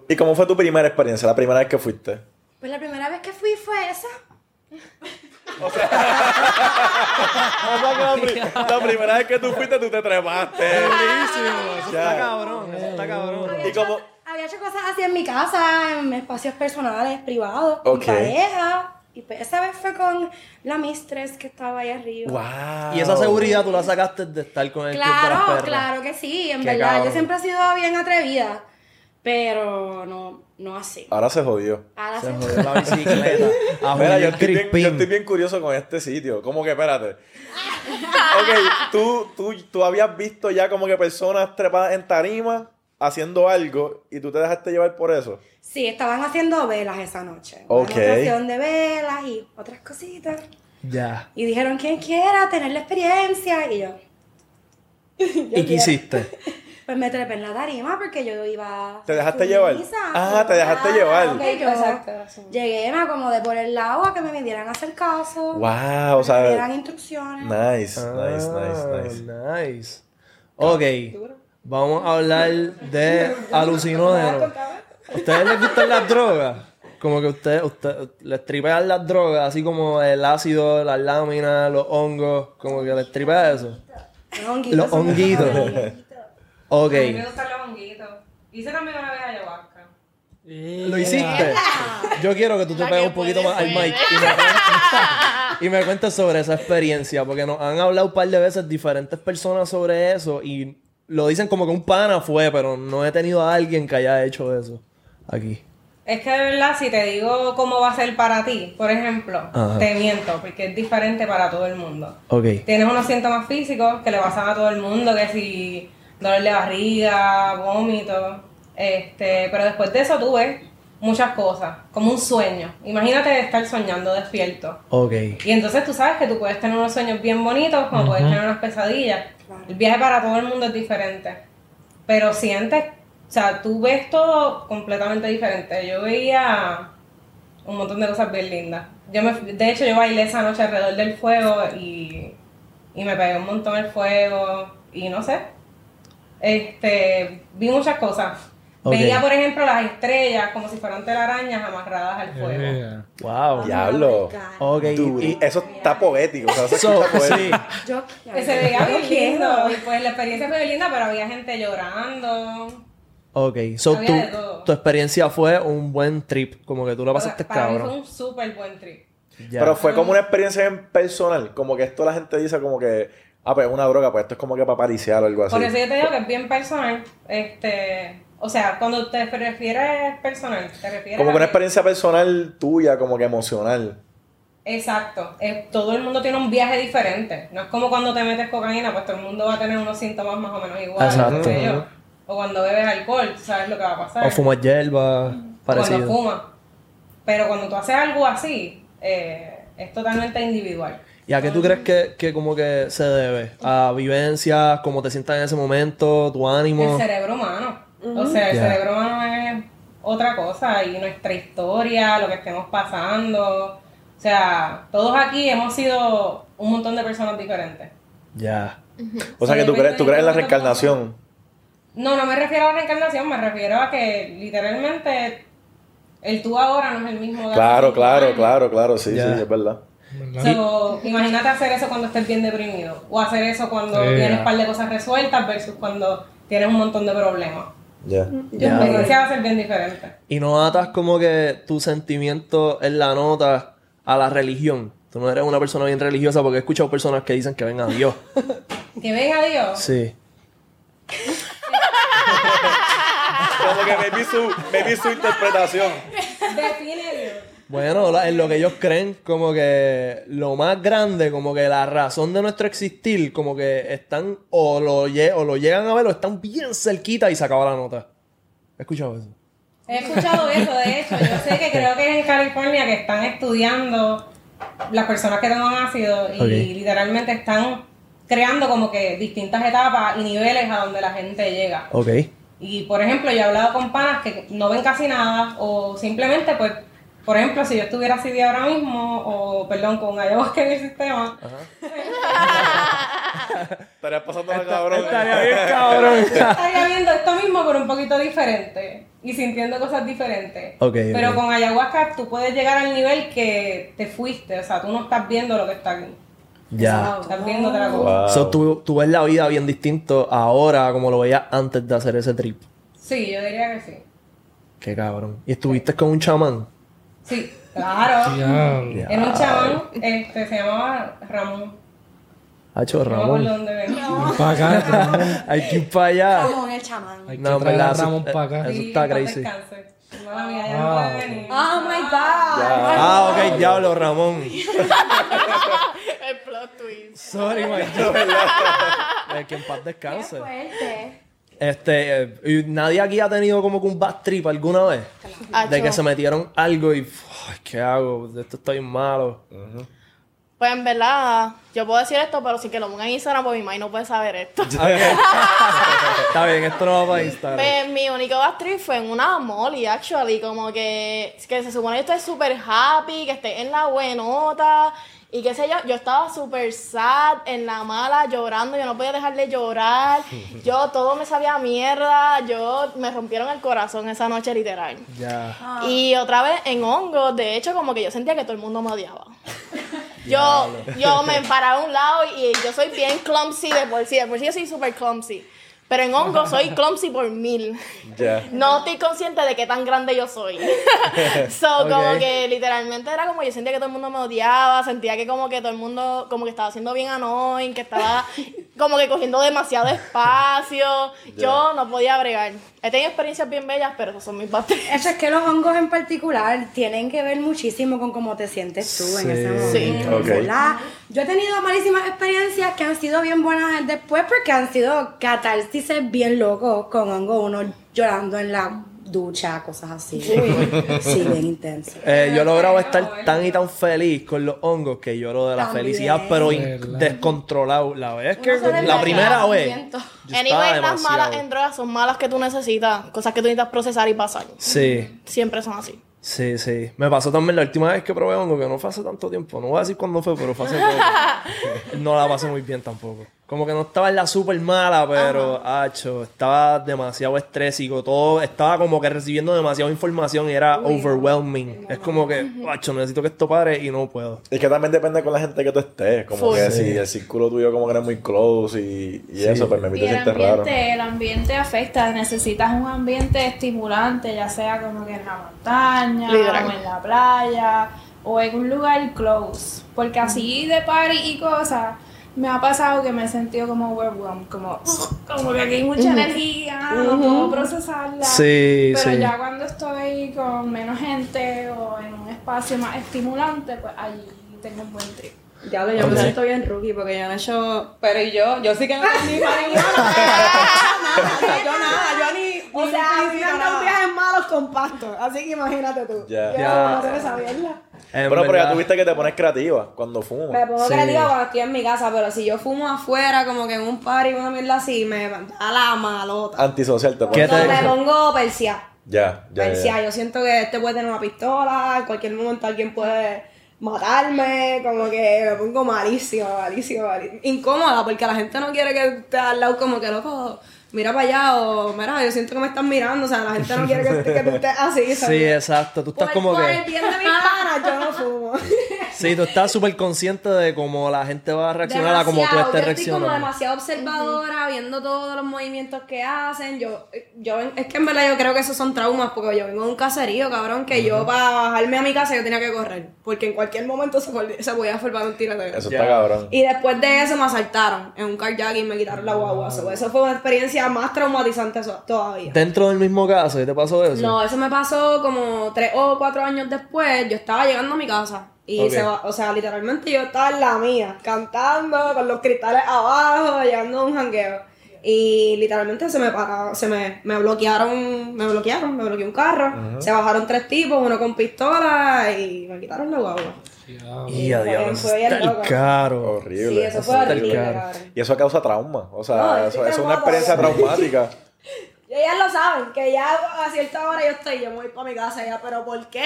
Speaker 5: ¿Y cómo fue tu primera experiencia, la primera vez que fuiste?
Speaker 2: Pues la primera vez que fui fue esa.
Speaker 5: O sea, que la, pri- la primera vez que tú fuiste, tú te trepaste.
Speaker 3: Eso está cabrón, eso está cabrón.
Speaker 2: Había,
Speaker 5: ¿Y
Speaker 2: hecho,
Speaker 5: cómo?
Speaker 2: había hecho cosas así en mi casa, en espacios personales, privados,
Speaker 5: Ok.
Speaker 2: con pareja. Y pues esa vez fue con la mistress que estaba ahí arriba.
Speaker 5: Wow.
Speaker 3: Y esa seguridad tú la sacaste de estar con el club de las
Speaker 2: Claro,
Speaker 3: perras.
Speaker 2: claro que sí, en
Speaker 3: Qué
Speaker 2: verdad.
Speaker 3: cabrón.
Speaker 2: Yo siempre he sido bien atrevida, pero no, no así.
Speaker 5: Ahora se jodió.
Speaker 2: Ahora
Speaker 3: Se
Speaker 2: se-
Speaker 3: jodió la bicicleta. A
Speaker 5: Mira, yo estoy, bien, yo estoy bien curioso con este sitio. ¿Cómo que, espérate? Ok, ¿tú, tú, tú habías visto ya como que personas trepadas en tarima haciendo algo y tú te dejaste llevar por eso.
Speaker 2: Sí, estaban haciendo velas esa noche.
Speaker 5: Ok.
Speaker 2: Una de velas y otras cositas.
Speaker 3: Ya.
Speaker 2: Y dijeron, quien quiera tener la experiencia. Y yo,
Speaker 3: ¿Y qué hiciste?
Speaker 2: pues me trepé en la tarima porque yo iba...
Speaker 5: ¿Te dejaste llevar? Ah, te dejaste llevar.
Speaker 2: ok, yo
Speaker 4: Exacto, sí.
Speaker 2: Llegué, me acomodé por el lado a que me vinieran a hacer caso.
Speaker 5: Wow, o
Speaker 2: que me dieran
Speaker 5: sea,
Speaker 2: instrucciones.
Speaker 5: nice,
Speaker 3: Ah,
Speaker 5: nice, nice, nice.
Speaker 3: nice. Ok. Vamos a hablar de alucinógenos. ¿Ustedes les gustan las drogas? Como que ustedes usted, les tripean las drogas, así como el ácido, las láminas, los hongos, como que les tripea eso.
Speaker 2: Los honguitos.
Speaker 3: Los honguitos. Ok.
Speaker 10: A mí me gustan los honguitos. Hice también una vez ayahuasca.
Speaker 3: ¿Lo hiciste? Yo quiero que tú te pegues un poquito más al mic y me, cuentes, y me cuentes sobre esa experiencia, porque nos han hablado un par de veces diferentes personas sobre eso y lo dicen como que un pana fue, pero no he tenido a alguien que haya hecho eso aquí.
Speaker 10: Es que de verdad, si te digo cómo va a ser para ti, por ejemplo,
Speaker 3: Ajá.
Speaker 10: te miento, porque es diferente para todo el mundo.
Speaker 3: Ok.
Speaker 10: Tienes unos síntomas físicos que le pasan a todo el mundo, que si dolor de barriga, vómito, este, pero después de eso tú ves muchas cosas, como un sueño. Imagínate estar soñando despierto.
Speaker 3: Ok.
Speaker 10: Y entonces tú sabes que tú puedes tener unos sueños bien bonitos, como puedes tener unas pesadillas. El viaje para todo el mundo es diferente. Pero sientes, o sea, tú ves todo completamente diferente. Yo veía un montón de cosas bien lindas. Yo me, de hecho, yo bailé esa noche alrededor del fuego y, y me pegué un montón el fuego y no sé. Este, vi muchas cosas. Veía, por ejemplo, las estrellas como si fueran telarañas amarradas al fuego.
Speaker 9: Yeah.
Speaker 3: Wow.
Speaker 5: Diablo.
Speaker 2: Oh
Speaker 3: Ok.
Speaker 5: Dude,
Speaker 3: y-
Speaker 5: eso está poético. O sea, eso
Speaker 3: so,
Speaker 5: está poético.
Speaker 3: sí.
Speaker 2: Yo,
Speaker 10: se veía bien lindo. Y pues la experiencia fue linda, pero había gente llorando.
Speaker 3: Ok. So,
Speaker 10: Había
Speaker 3: tu,
Speaker 10: de todo.
Speaker 3: tu experiencia fue un buen trip, como que tú la pasaste
Speaker 10: para mí fue
Speaker 3: cabrón.
Speaker 10: un súper buen trip.
Speaker 5: Pero fue como una experiencia en personal. Como que esto la gente dice como que, ah, pues es una droga, pues esto es como que para pariciar o algo así.
Speaker 10: Por eso yo te digo que es bien personal. Este, o sea, cuando te refieres personal, te refieres
Speaker 5: Como
Speaker 10: a
Speaker 5: que una
Speaker 10: que-
Speaker 5: experiencia personal tuya, como que emocional.
Speaker 10: Exacto. Eh, todo el mundo tiene un viaje diferente. No es como cuando te metes cocaína, pues todo el mundo va a tener unos síntomas más o menos iguales.
Speaker 3: Exacto.
Speaker 10: sé yo. O cuando bebes alcohol, tú sabes lo que va a pasar.
Speaker 3: O fumar hierba,
Speaker 10: O cuando
Speaker 3: parecido.
Speaker 10: fumas. Pero cuando tú haces algo así, eh, es totalmente individual.
Speaker 3: ¿Y a qué tú crees que, que como que se debe? ¿A vivencias, cómo te sientas en ese momento, tu ánimo?
Speaker 10: El cerebro humano. O sea, el cerebro humano es otra cosa y nuestra historia, lo que estemos pasando. O sea, todos aquí hemos sido un montón de personas diferentes.
Speaker 3: Ya.
Speaker 5: O sea, que tú crees, tú crees en la reencarnación.
Speaker 10: No, no me refiero a la reencarnación, me refiero a que literalmente el tú ahora no es el mismo de
Speaker 5: Claro, claro,
Speaker 10: años.
Speaker 5: claro, claro, sí, sí, es verdad.
Speaker 10: So, imagínate hacer eso cuando estés bien deprimido. O hacer eso cuando tienes un par de cosas resueltas versus cuando tienes un montón de problemas.
Speaker 5: Ya.
Speaker 10: Tu experiencia va a ser bien diferente.
Speaker 3: Y no atas como que tu sentimiento en la nota a la religión. Tú no eres una persona bien religiosa porque he escuchado personas que dicen que ven a Dios.
Speaker 10: Que venga Dios.
Speaker 3: Sí.
Speaker 5: Como que me vi su, me vi su interpretación.
Speaker 10: Define.
Speaker 3: Bueno, la- en lo que ellos creen, como que lo más grande, como que la razón de nuestro existir, como que están o lo, lle- o lo llegan a ver o están bien cerquita y se acaba la nota. ¿Has escuchado eso?
Speaker 10: He escuchado eso, de hecho. Yo sé que creo que es en California que están estudiando las personas que toman ácido y literalmente están creando como que distintas etapas y niveles a donde la gente llega.
Speaker 3: Ok.
Speaker 10: Y por ejemplo, yo he hablado con panas que no ven casi nada o simplemente pues, por ejemplo, si yo estuviera así de ahora mismo o perdón, con ayahuasca en el sistema,
Speaker 5: Estarías pasando la cabrón.
Speaker 3: Estaría bien cabrón.
Speaker 10: estaría viendo esto mismo pero un poquito diferente y sintiendo cosas diferentes.
Speaker 3: Ok,
Speaker 10: pero con ayahuasca tú puedes llegar al nivel que te fuiste, o sea, tú no estás viendo lo que está aquí.
Speaker 3: Ya.
Speaker 10: Estás viendo otra cosa.
Speaker 5: Wow.
Speaker 3: So, tú, tú ves la vida bien distinto ahora como lo veías antes de hacer ese trip.
Speaker 10: Sí, yo diría que sí.
Speaker 3: Qué cabrón. ¿Y estuviste con un chamán?
Speaker 10: Sí, claro.
Speaker 9: Diablo.
Speaker 10: Era un chamán, este, se llamaba Ramón.
Speaker 3: Hacho,
Speaker 10: No
Speaker 3: Ramón.
Speaker 10: dónde venía.
Speaker 9: Para acá, Ramón.
Speaker 3: Hay que ir para allá.
Speaker 2: Ramón, el chamán.
Speaker 9: Hay que
Speaker 3: No,
Speaker 9: traer a Ramón para acá.
Speaker 3: Eso está crazy.
Speaker 10: Mala mía, ya no
Speaker 9: Wow.
Speaker 10: puede venir.
Speaker 2: Oh my god.
Speaker 3: Ah, ok, diablo, Ramón.
Speaker 8: El plot twist.
Speaker 3: Sorry, my Es que en paz descanse.
Speaker 2: Fuerte.
Speaker 3: Este, eh, y nadie aquí ha tenido como que un bad trip alguna vez. De que se metieron algo y, "Ay, ¿qué hago? Esto está bien malo.
Speaker 8: Pues en verdad, yo puedo decir esto, pero sin que lo pongan en Instagram, porque mi mamá no puede saber esto.
Speaker 3: está bien, esto no va para Instagram.
Speaker 8: Pues mi único bad trip fue en una molly, actually. Como que, que se supone que estoy súper happy, que estoy en la buenota. Y qué sé yo, yo estaba súper sad, en la mala, llorando. Yo no podía dejar de llorar. Yo todo me sabía mierda. Yo me rompieron el corazón esa noche, literal.
Speaker 3: Ya.
Speaker 8: Y otra vez en hongos, de hecho, como que yo sentía que todo el mundo me odiaba. Yo, yo me paraba a un lado y yo soy bien clumsy de por sí, de por sí yo soy súper clumsy. Pero en hongos soy clumsy por mil.
Speaker 5: Ya.
Speaker 8: No estoy consciente de qué tan grande yo soy. so,
Speaker 3: Ok.
Speaker 8: como que literalmente era como yo sentía que todo el mundo me odiaba, sentía que como que todo el mundo como que estaba haciendo bien annoying, que estaba como que cogiendo demasiado espacio. Yo no podía bregar. He tenido experiencias bien bellas, pero esos son mis bates.
Speaker 2: Eso es que los hongos en particular tienen que ver muchísimo con cómo te sientes tú en ese momento.
Speaker 8: Sí.
Speaker 5: Ok.
Speaker 2: Yo he tenido malísimas experiencias que han sido bien buenas después porque han sido catarsis bien locos con hongo, uno llorando en la ducha, cosas así. Sí, bien intenso.
Speaker 3: Eh, yo he logrado estar tan y tan feliz con los hongos que lloro de la
Speaker 2: También.
Speaker 3: felicidad, pero descontrolado. La vez que la primera vez.
Speaker 8: Anyway, las malas en drogas son malas que tú necesitas, cosas que tú necesitas procesar y pasar.
Speaker 3: Sí,
Speaker 8: Siempre son así.
Speaker 3: Sí, sí. Me pasó también la última vez que probé hongo, que no fue hace tanto tiempo. No voy a decir cuándo fue, pero fue hace poco. no la pasé muy bien tampoco. Como que no estaba en la super mala, pero, hacho, estaba demasiado estrésico. Todo, estaba como que recibiendo demasiada información y era overwhelming. Es como que, hacho, necesito que esto pare y no puedo.
Speaker 5: Es que también depende con la gente que tú estés. Como
Speaker 8: Full.
Speaker 5: que
Speaker 3: Sí.
Speaker 5: si el círculo tuyo como que es muy close y, y
Speaker 3: Sí.
Speaker 5: eso, pues me
Speaker 11: Y
Speaker 5: te
Speaker 11: el
Speaker 5: sientes raro.
Speaker 11: ambiente, el ambiente afecta, necesitas un ambiente estimulante, ya sea como que en la montaña,
Speaker 8: Literal.
Speaker 11: o en la playa, o en un lugar close. Porque así de party y cosas, me ha pasado que me he sentido como overwhelmed, como, como que aquí hay mucha energía, no puedo procesarla.
Speaker 3: Sí,
Speaker 11: Pero
Speaker 3: sí.
Speaker 11: ya cuando estoy con menos gente o en un espacio más estimulante, pues allí tengo un buen trip.
Speaker 4: Diablo, yo
Speaker 3: Ok.
Speaker 4: me siento bien rookie porque yo no he hecho. Pero y yo, yo sí que no entendí marihuana. nada, yo nada, yo ni.
Speaker 6: O
Speaker 4: ni
Speaker 6: sea, con pasto. Así que imagínate tú.
Speaker 5: Ya.
Speaker 6: Yo
Speaker 3: Ya.
Speaker 6: no sé saberla.
Speaker 3: En
Speaker 5: Bueno, pero ya tuviste que te pones creativa cuando
Speaker 4: Me
Speaker 5: fumas.
Speaker 4: pongo
Speaker 3: Sí.
Speaker 4: creativa cuando estoy en mi casa, pero si yo fumo afuera, como que en un party, una mierda así, me da la malota.
Speaker 5: Antisocial te
Speaker 3: ¿Qué
Speaker 5: pones.
Speaker 4: No,
Speaker 3: te-
Speaker 4: me pongo persia.
Speaker 5: Ya, ya,
Speaker 4: ah, yo siento que este puede tener una pistola, en cualquier momento alguien puede matarme, como que me pongo malísima, malísima, malísima. Incómoda, porque la gente no quiere que esté al lado como que loco, mira para allá, o mira, yo siento que me están mirando, o sea, la gente no quiere que, que tú estés así, ¿sabes?
Speaker 3: Sí, exacto. Tú estás
Speaker 4: Por,
Speaker 3: como
Speaker 4: por
Speaker 3: que...
Speaker 4: el bien de mis panas, yo no fumo.
Speaker 3: Sí, tú estás súper consciente de cómo la gente va a reaccionar a como tú estés
Speaker 4: yo estoy como demasiado observadora, viendo todos los movimientos que hacen. Yo, yo, es que en verdad yo creo que esos son traumas, porque yo vengo de un caserío, cabrón, que yo para bajarme a mi casa yo tenía que correr, porque en cualquier momento se, pod- se podía formar un tiroteo.
Speaker 5: Eso está cabrón.
Speaker 4: Y después de eso me asaltaron en un carjacking y me quitaron la guagua. So, eso fue una experiencia más traumatizante so- todavía.
Speaker 3: Dentro del mismo caso, ¿y te pasó eso?
Speaker 4: No, eso me pasó como tres o cuatro años después. Yo estaba llegando a mi casa. Y se va, o sea, literalmente yo estaba en la mía, cantando con los cristales abajo, llegando a un jangueo. Y literalmente se me para, se me, me bloquearon, me bloquearon, me bloqueó un carro. Se bajaron tres tipos, uno con pistola y me quitaron la guagua.
Speaker 3: Y a
Speaker 4: fue-
Speaker 3: diablo,
Speaker 4: fue
Speaker 3: eso
Speaker 4: bien
Speaker 3: está caro.
Speaker 5: Horrible.
Speaker 4: Sí, eso fue horrible,
Speaker 3: caro.
Speaker 5: Y eso causa trauma. O sea,
Speaker 4: No,
Speaker 5: eso, es una experiencia traumática.
Speaker 4: Y ellas lo saben, que ya a cierta hora yo estoy, yo me voy para mi casa ya, pero ¿por qué?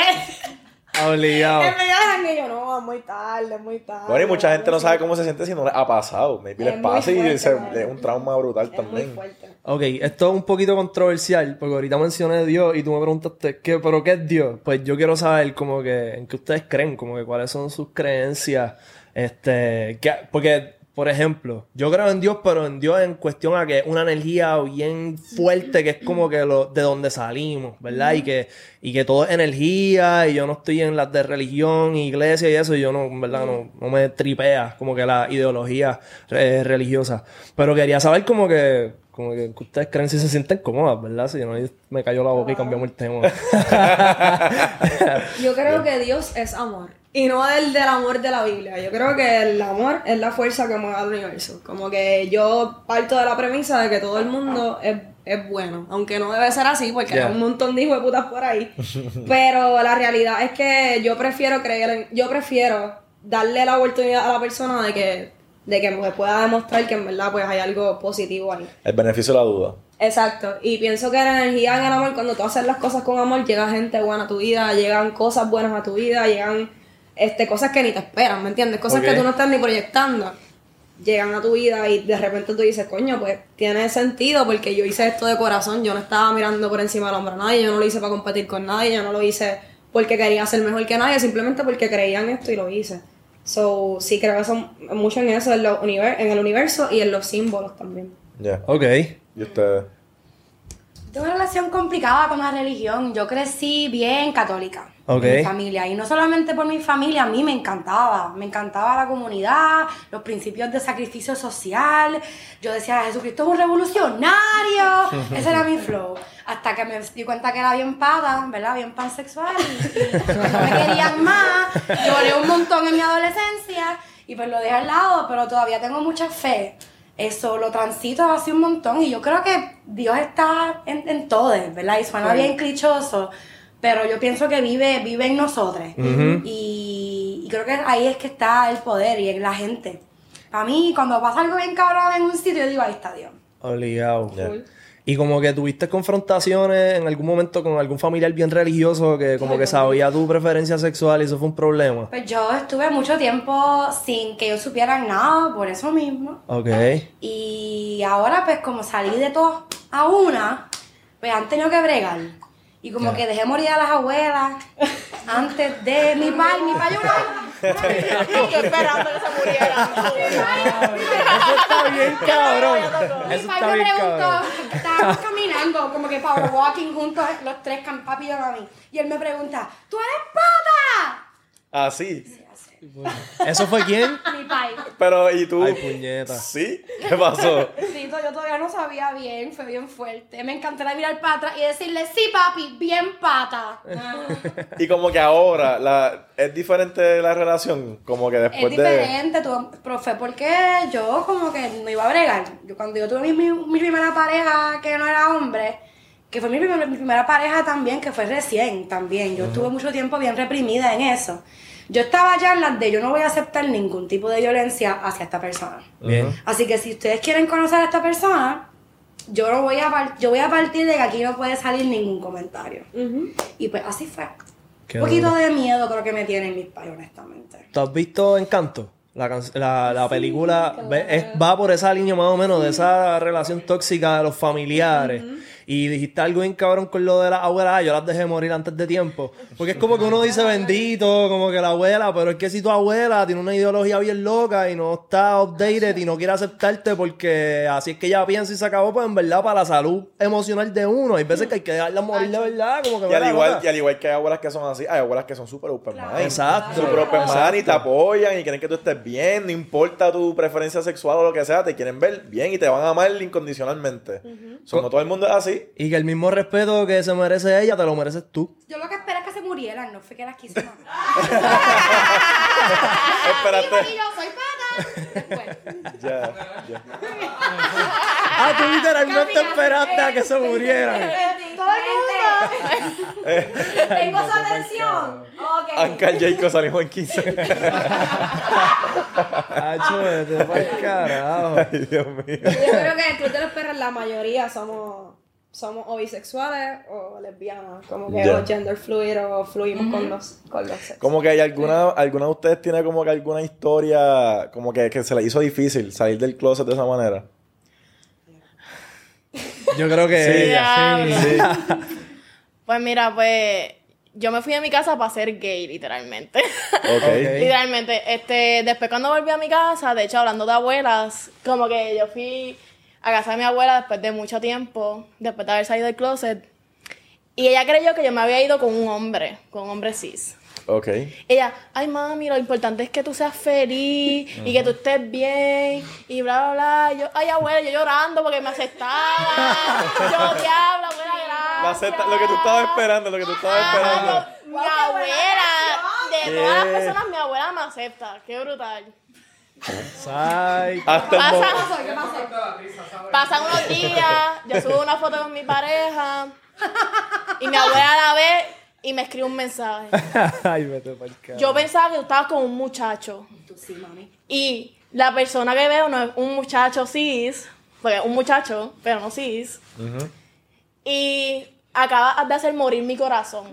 Speaker 3: Obligado.
Speaker 4: Que me dejan y yo, no, es muy tarde, es muy tarde.
Speaker 5: Bueno, y mucha gente no sabe cómo se siente si no les ha pasado. Maybe
Speaker 4: Es
Speaker 5: les
Speaker 4: muy
Speaker 5: pasa y es un trauma brutal
Speaker 4: Es muy
Speaker 5: también.
Speaker 4: fuerte.
Speaker 3: Ok, esto es un poquito controversial, porque ahorita mencioné Dios y tú me preguntaste, ¿qué, ¿pero qué es Dios? Pues yo quiero saber como que, en qué ustedes creen, como que cuáles son sus creencias, este, que, porque, por ejemplo, yo creo en Dios, pero en Dios en cuestión a que es una energía bien fuerte, que es como que lo, de donde salimos, ¿verdad? Y que, y que todo es energía, y yo no estoy en las de religión, iglesia y eso, y yo no, verdad, no, no me tripea como que la ideología eh, religiosa. Pero quería saber como que, como que, ustedes creen si se sienten cómodas, ¿verdad? Si no, ahí me cayó la boca y cambiamos el tema.
Speaker 4: Yo creo que Dios es amor. Y no el del amor de la Biblia. Yo creo que el amor es la fuerza que mueve al universo. Como que yo parto de la premisa de que todo el mundo es, es bueno. Aunque no debe ser así, porque hay un montón de hijos de putas por ahí. Pero la realidad es que yo prefiero creer en, yo prefiero darle la oportunidad a la persona de que, de que me pueda demostrar que en verdad pues hay algo positivo ahí.
Speaker 5: El beneficio de la duda.
Speaker 4: Exacto, y pienso que la energía en el amor, cuando tú haces las cosas con amor, llega gente buena a tu vida, llegan cosas buenas a tu vida, llegan este, cosas que ni te esperan, ¿me entiendes? Cosas que tú no estás ni proyectando. Llegan a tu vida y de repente tú dices, coño, pues tiene sentido porque yo hice esto de corazón, yo no estaba mirando por encima del hombro a nadie, yo no lo hice para competir con nadie, yo no lo hice porque quería ser mejor que nadie, simplemente porque creía en esto y lo hice. So, sí creo eso, mucho en eso, en, los univer- en el universo y en los símbolos también.
Speaker 5: Ya.
Speaker 3: ok.
Speaker 5: ¿Y ustedes?
Speaker 2: Tengo una relación complicada con la religión. Yo crecí bien católica.
Speaker 3: Ok.
Speaker 2: En mi familia. Y no solamente por mi familia, a mí me encantaba. Me encantaba la comunidad, los principios de sacrificio social. Yo decía, Jesucristo es un revolucionario. Ese era mi flow. Hasta que me di cuenta que era bien pata, ¿verdad? Bien pansexual. Y, y no me querían más. Lloré un montón en mi adolescencia. Y pues lo dejé al lado, pero todavía tengo mucha fe. Eso lo transito hace un montón y yo creo que Dios está en, en todo, ¿verdad? Y suena bien clichoso, pero yo pienso que vive, vive en nosotros. y, y creo que ahí es que está el poder y en la gente. Para mí, cuando pasa algo bien cabrón en un sitio, yo digo, ahí está Dios.
Speaker 3: Obligado.
Speaker 5: Ya.
Speaker 3: Y como que tuviste confrontaciones en algún momento con algún familiar bien religioso que como que sabía tu preferencia sexual y eso fue un problema.
Speaker 2: Pues yo estuve mucho tiempo sin que ellos supieran nada por eso mismo.
Speaker 3: Ok.
Speaker 2: Y ahora, pues, como salí de todo a una, pues han tenido que bregar. Y como que dejé morir a las abuelas antes de mi pai, mi pai una
Speaker 8: Yo esperando que se muriera.
Speaker 3: Eso está bien cabrón. Eso está
Speaker 2: me
Speaker 3: bien
Speaker 2: preguntó,
Speaker 3: cabrón.
Speaker 2: estábamos caminando, como que power walking juntos, los tres, papi y mami. Y él me pregunta, ¿tú eres pata?
Speaker 5: Ah, sí.
Speaker 3: ¿Eso fue quién?
Speaker 2: Mi pai.
Speaker 5: Pero, ¿y tú?
Speaker 3: Ay, puñeta.
Speaker 5: ¿Sí? ¿Qué pasó?
Speaker 2: Sí, yo todavía no sabía bien, fue bien fuerte. Me encantaría mirar para atrás y decirle, sí, papi, bien pata.
Speaker 5: Y como que ahora la, es diferente la relación, como que
Speaker 2: Es
Speaker 5: después de...
Speaker 2: diferente, tú, pero fue porque yo como que no iba a bregar. Yo cuando yo tuve mi, mi, mi primera pareja que no era hombre, que fue mi, primer- mi primera pareja también, que fue recién también. Yo estuve mucho tiempo bien reprimida en eso. Yo estaba ya en las de yo no voy a aceptar ningún tipo de violencia hacia esta persona.
Speaker 3: Bien.
Speaker 2: Así que si ustedes quieren conocer a esta persona, yo no voy a yo voy a partir de que aquí no puede salir ningún comentario. Y pues así fue.
Speaker 3: Qué
Speaker 2: Un poquito
Speaker 3: duro.
Speaker 2: de miedo creo que me tienen mis pais, honestamente.
Speaker 3: ¿Tú has visto Encanto? La, can- la, la película es- va por esa línea más o menos de esa relación tóxica de los familiares. Y dijiste algo bien cabrón con lo de las abuelas. Ah, yo las dejé morir antes de tiempo. Porque es como que uno dice bendito, como que la abuela, pero es que si tu abuela tiene una ideología bien loca y no está updated y no quiere aceptarte porque así es que ella piensa y se acabó, pues en verdad para la salud emocional de uno. Hay veces que hay que dejarla morir de verdad, como que
Speaker 5: Y al, igual, y al igual que hay abuelas que son así, hay abuelas que son súper open mind.
Speaker 3: Exacto.
Speaker 5: Súper open mind y te apoyan y quieren que tú estés bien, no importa tu preferencia sexual o lo que sea, te quieren ver bien y te van a amar incondicionalmente. So, no todo el mundo es así.
Speaker 3: Y que el mismo respeto que se merece ella, te lo mereces tú.
Speaker 2: Yo lo que esperé es que se murieran, no fue que las quise matar.
Speaker 5: Espérate.
Speaker 2: Y yo soy pana.
Speaker 5: Ya, ya.
Speaker 3: Ah, tú literalmente esperaste a que se murieran.
Speaker 2: Todo el mundo.
Speaker 4: Tengo su atención. Ok.
Speaker 5: Uncle Jacob salimos en 15.
Speaker 3: Hacho, vete pa'l carajo.
Speaker 5: Ay, Dios mío.
Speaker 4: Yo creo que en el Club de los Perros la mayoría somos somos o bisexuales o lesbianas, como que o gender fluid o fluimos con los con los sexos.
Speaker 5: Como que hay alguna, alguna de ustedes tiene como que alguna historia como que, que se le hizo difícil salir del closet de esa manera.
Speaker 3: Yo creo que
Speaker 5: Sí,
Speaker 3: ella.
Speaker 5: Sí.
Speaker 8: Pues mira, pues yo me fui de mi casa para ser gay, literalmente. Literalmente. Este, después cuando volví a mi casa, de hecho hablando de abuelas, como que yo fui a casa de mi abuela después de mucho tiempo, después de haber salido del closet. Y ella creyó que yo me había ido con un hombre, con un hombre cis.
Speaker 5: Ok.
Speaker 8: Ella, ay mami, lo importante es que tú seas feliz y que tú estés bien y bla, bla, bla. Yo, ay abuela, yo llorando porque me aceptaba. yo, diablo, abuela, gracias.
Speaker 5: La acepta- lo que tú estabas esperando, lo que tú estabas esperando.
Speaker 8: Mi abuela, de todas las personas, mi abuela me acepta. Qué brutal.
Speaker 3: Ay,
Speaker 5: Hasta el mo-
Speaker 8: Pasan, pasan unos días, yo subo una foto con mi pareja y mi abuela la ve y me escribe un mensaje.
Speaker 3: Ay, vete carajo.
Speaker 8: Yo pensaba que tú estabas con un muchacho. Y la persona que veo no es un muchacho cis, porque es un muchacho, pero no cis. Y acabas de hacer morir mi corazón.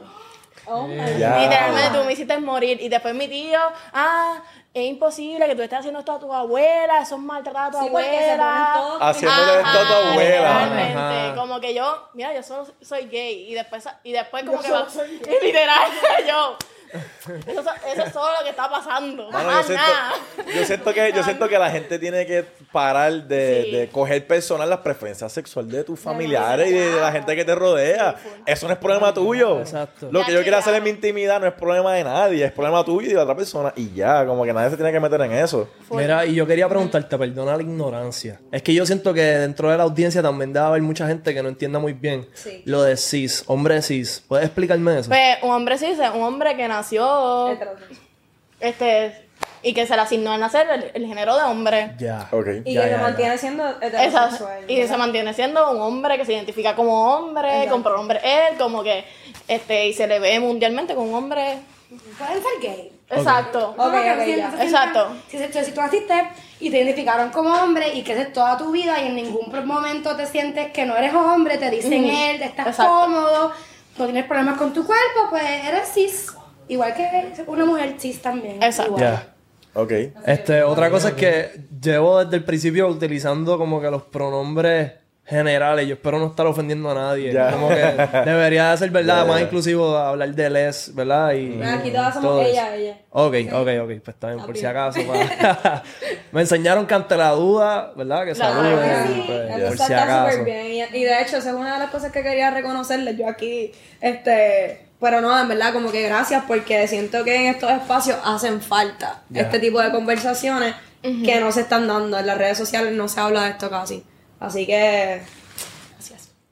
Speaker 5: Ya.
Speaker 8: Literalmente tú me hiciste morir. Y después mi tío, ah, es imposible que tú estés haciendo esto a tu abuela, eso es maltratar a tu
Speaker 4: Sí,
Speaker 8: abuela.
Speaker 5: Haciéndole esto a tu abuela.
Speaker 8: Literalmente,
Speaker 3: Ajá.
Speaker 8: como que yo, mira, yo solo soy gay. Y después, y después como que va, literal, yo. Eso, eso es todo lo que está pasando.
Speaker 5: Mano, yo, siento,
Speaker 8: nada.
Speaker 5: yo siento que yo siento que la gente tiene que parar de,
Speaker 8: Sí.
Speaker 5: de coger personal las preferencias sexuales de tus familiares y de, de la gente que te rodea. Eso no es problema tuyo.
Speaker 3: Exacto.
Speaker 5: Lo que yo quiero hacer en mi intimidad no es problema de nadie, es problema tuyo y de la otra persona. Y ya, como que nadie se tiene que meter en eso.
Speaker 3: Mira, y yo quería preguntarte, perdona la ignorancia. Es que yo siento que dentro de la audiencia también debe haber mucha gente que no entienda muy bien
Speaker 4: Sí.
Speaker 3: lo de cis, hombre cis. ¿Puedes explicarme eso?
Speaker 8: Pues un hombre cis es un hombre que nació,
Speaker 4: Heterosexual.
Speaker 8: este, y que se le asignó al nacer el, el género de hombre.
Speaker 3: Ya.
Speaker 5: Ok.
Speaker 4: Y
Speaker 3: Ya,
Speaker 4: que
Speaker 3: ya,
Speaker 4: se
Speaker 3: ya.
Speaker 4: mantiene siendo
Speaker 8: Esa-
Speaker 4: heterosexual.
Speaker 8: y se mantiene siendo un hombre que se identifica como hombre, con pronombre él, como que, este, y se le ve mundialmente como un hombre.
Speaker 2: Pueden ser gay.
Speaker 8: Exacto.
Speaker 4: Ok,
Speaker 2: Como que
Speaker 4: ok,
Speaker 2: si-
Speaker 4: ya.
Speaker 2: si-
Speaker 8: Exacto.
Speaker 2: Si, si, si tú naciste y te identificaron como hombre y creces toda tu vida y en ningún momento te sientes que no eres hombre, te dicen
Speaker 8: Ujú.
Speaker 2: él, te estás
Speaker 8: Exacto.
Speaker 2: cómodo, no tienes problemas con tu cuerpo, pues eres cis. Igual que una mujer cis también.
Speaker 8: Exacto.
Speaker 3: Ya.
Speaker 5: Ok.
Speaker 3: Este, otra cosa es que llevo desde el principio utilizando como que los pronombres generales. Yo espero no estar ofendiendo a nadie.
Speaker 5: Ya.
Speaker 3: Como que debería de ser, ¿verdad? Más inclusivo hablar de les, ¿verdad? Y,
Speaker 4: Aquí todas somos
Speaker 3: todo
Speaker 4: ella, ella.
Speaker 3: Ok, ok, ok. Pues está bien, por si acaso. para- Me enseñaron que ante la duda, ¿verdad? Que
Speaker 8: Claro,
Speaker 3: saluden.
Speaker 4: Sí,
Speaker 3: pues,
Speaker 4: eso
Speaker 3: por
Speaker 4: está,
Speaker 3: si acaso.
Speaker 4: bien. Y, y de hecho, esa es una de las cosas que quería reconocerles yo aquí. Este, pero no, en verdad, como que gracias porque siento que en estos espacios hacen falta este tipo de conversaciones que no se están dando. En las redes sociales no se habla de esto casi. Así que,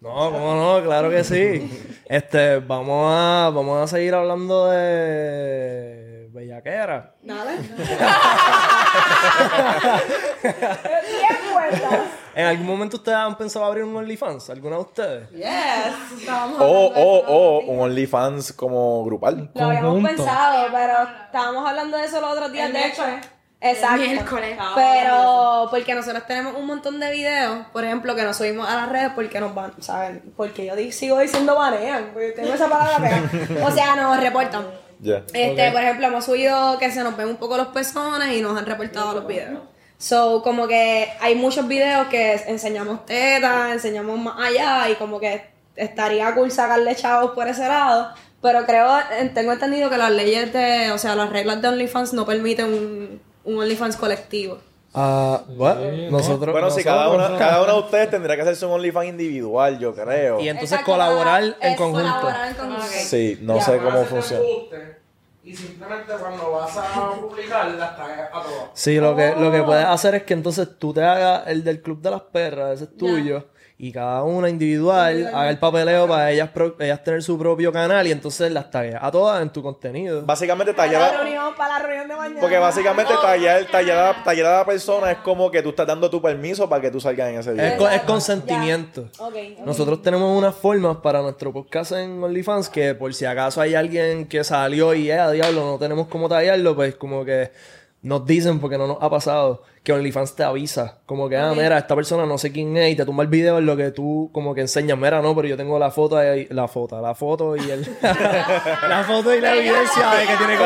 Speaker 3: No, cómo no, claro que sí. Este, vamos a, vamos a seguir hablando de bellaquera.
Speaker 4: nada.
Speaker 3: ¿En algún momento ustedes han pensado abrir un OnlyFans? ¿Alguna de ustedes?
Speaker 4: Yes. Estábamos
Speaker 5: O, o, o un. OnlyFans como grupal.
Speaker 4: Lo habíamos
Speaker 9: Conjunto.
Speaker 4: pensado, pero estábamos hablando de eso los otros días.
Speaker 7: El
Speaker 4: De hecho. Exacto.
Speaker 2: Miércoles.
Speaker 4: Pero porque nosotros tenemos un montón de videos, por ejemplo, que nos subimos a las redes porque nos van, ¿saben? Porque yo di- sigo diciendo banean, porque tengo esa palabra pegada. O sea, nos reportan.
Speaker 5: Ya.
Speaker 4: Este, por ejemplo, hemos subido que se nos ven un poco los pezones y nos han reportado los videos. So, como que hay muchos videos que enseñamos tetas, enseñamos más allá y como que estaría cool sacarle chavos por ese lado. Pero creo, tengo entendido que las leyes de, o sea, las reglas de OnlyFans no permiten un, un OnlyFans colectivo.
Speaker 3: Ah, bueno, nosotros.
Speaker 5: Bueno, si
Speaker 3: nosotros-
Speaker 5: cada una, cada uno de ustedes tendría que hacerse un OnlyFans individual, yo creo.
Speaker 3: Y entonces
Speaker 4: Exacto,
Speaker 3: colaborar en conjunto.
Speaker 4: colaborar en conjunto.
Speaker 5: Sí, no
Speaker 4: Ya.
Speaker 5: sé cómo funciona.
Speaker 12: Y simplemente cuando vas a publicar las tagas a todas.
Speaker 3: Sí, lo que, lo que
Speaker 4: Oh.
Speaker 3: puedes hacer es que entonces tú te hagas el del Club de las Perras, ese es tuyo, y cada una individual haga el papeleo para ellas, pro- ellas tener su propio canal y entonces las tagueas a todas en tu contenido.
Speaker 5: Básicamente
Speaker 4: Para la
Speaker 5: tallar,
Speaker 4: reunión, para la reunión de mañana.
Speaker 5: porque básicamente tallar, tallar, a- tallar a la persona es como que tú estás dando tu permiso para que tú salgas en ese
Speaker 3: Es,
Speaker 5: video.
Speaker 3: co- es consentimiento.
Speaker 4: Ok, ok.
Speaker 3: Nosotros tenemos unas formas para nuestro podcast en OnlyFans que por si acaso hay alguien que salió y, eh, a diablo, no tenemos cómo tallarlo, pues como que nos dicen, porque no nos ha pasado, que OnlyFans te avisa. Como que, ah, mira, esta persona no sé quién es y te tumba el video en lo que tú como que enseñas. Mira, no, pero yo tengo la foto, ahí- la foto, la foto y el... la foto y la evidencia de que tiene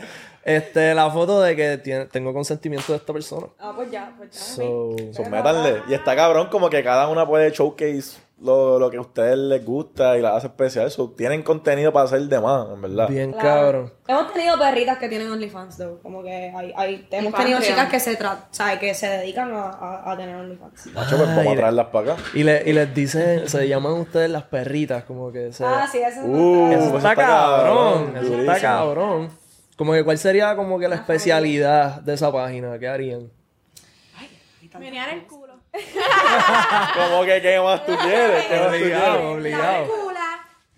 Speaker 3: Este, la foto de que tiene- tengo consentimiento de esta persona.
Speaker 4: Ah, pues ya, pues ya.
Speaker 3: So,
Speaker 5: So, métanle. Y está cabrón como que cada una puede showcase lo, lo que a ustedes les gusta y la hace especial. So, tienen contenido para hacer de más, en verdad.
Speaker 3: bien
Speaker 4: Claro.
Speaker 3: cabrón.
Speaker 4: Hemos tenido perritas que tienen OnlyFans, though. Como que hay, hay, hemos tenido chicas que se tra ¿sabes? que se dedican a, a, a tener OnlyFans.
Speaker 5: Macho, pues vamos a traerlas para acá.
Speaker 3: Y, le, y les dicen, se llaman ustedes las perritas, como que se...
Speaker 4: Ah, sí, eso
Speaker 5: Uh,
Speaker 3: Eso
Speaker 5: eso
Speaker 3: está
Speaker 5: está
Speaker 3: cabrón,
Speaker 5: cabrón,
Speaker 3: eso está cabrón. Como que cuál sería como que la especialidad de esa página, ¿qué harían?
Speaker 11: Menear el culo.
Speaker 5: Como que, ¿qué más tú quieres? ¿Qué más tú
Speaker 3: Obligado,
Speaker 5: quieres?
Speaker 3: obligado.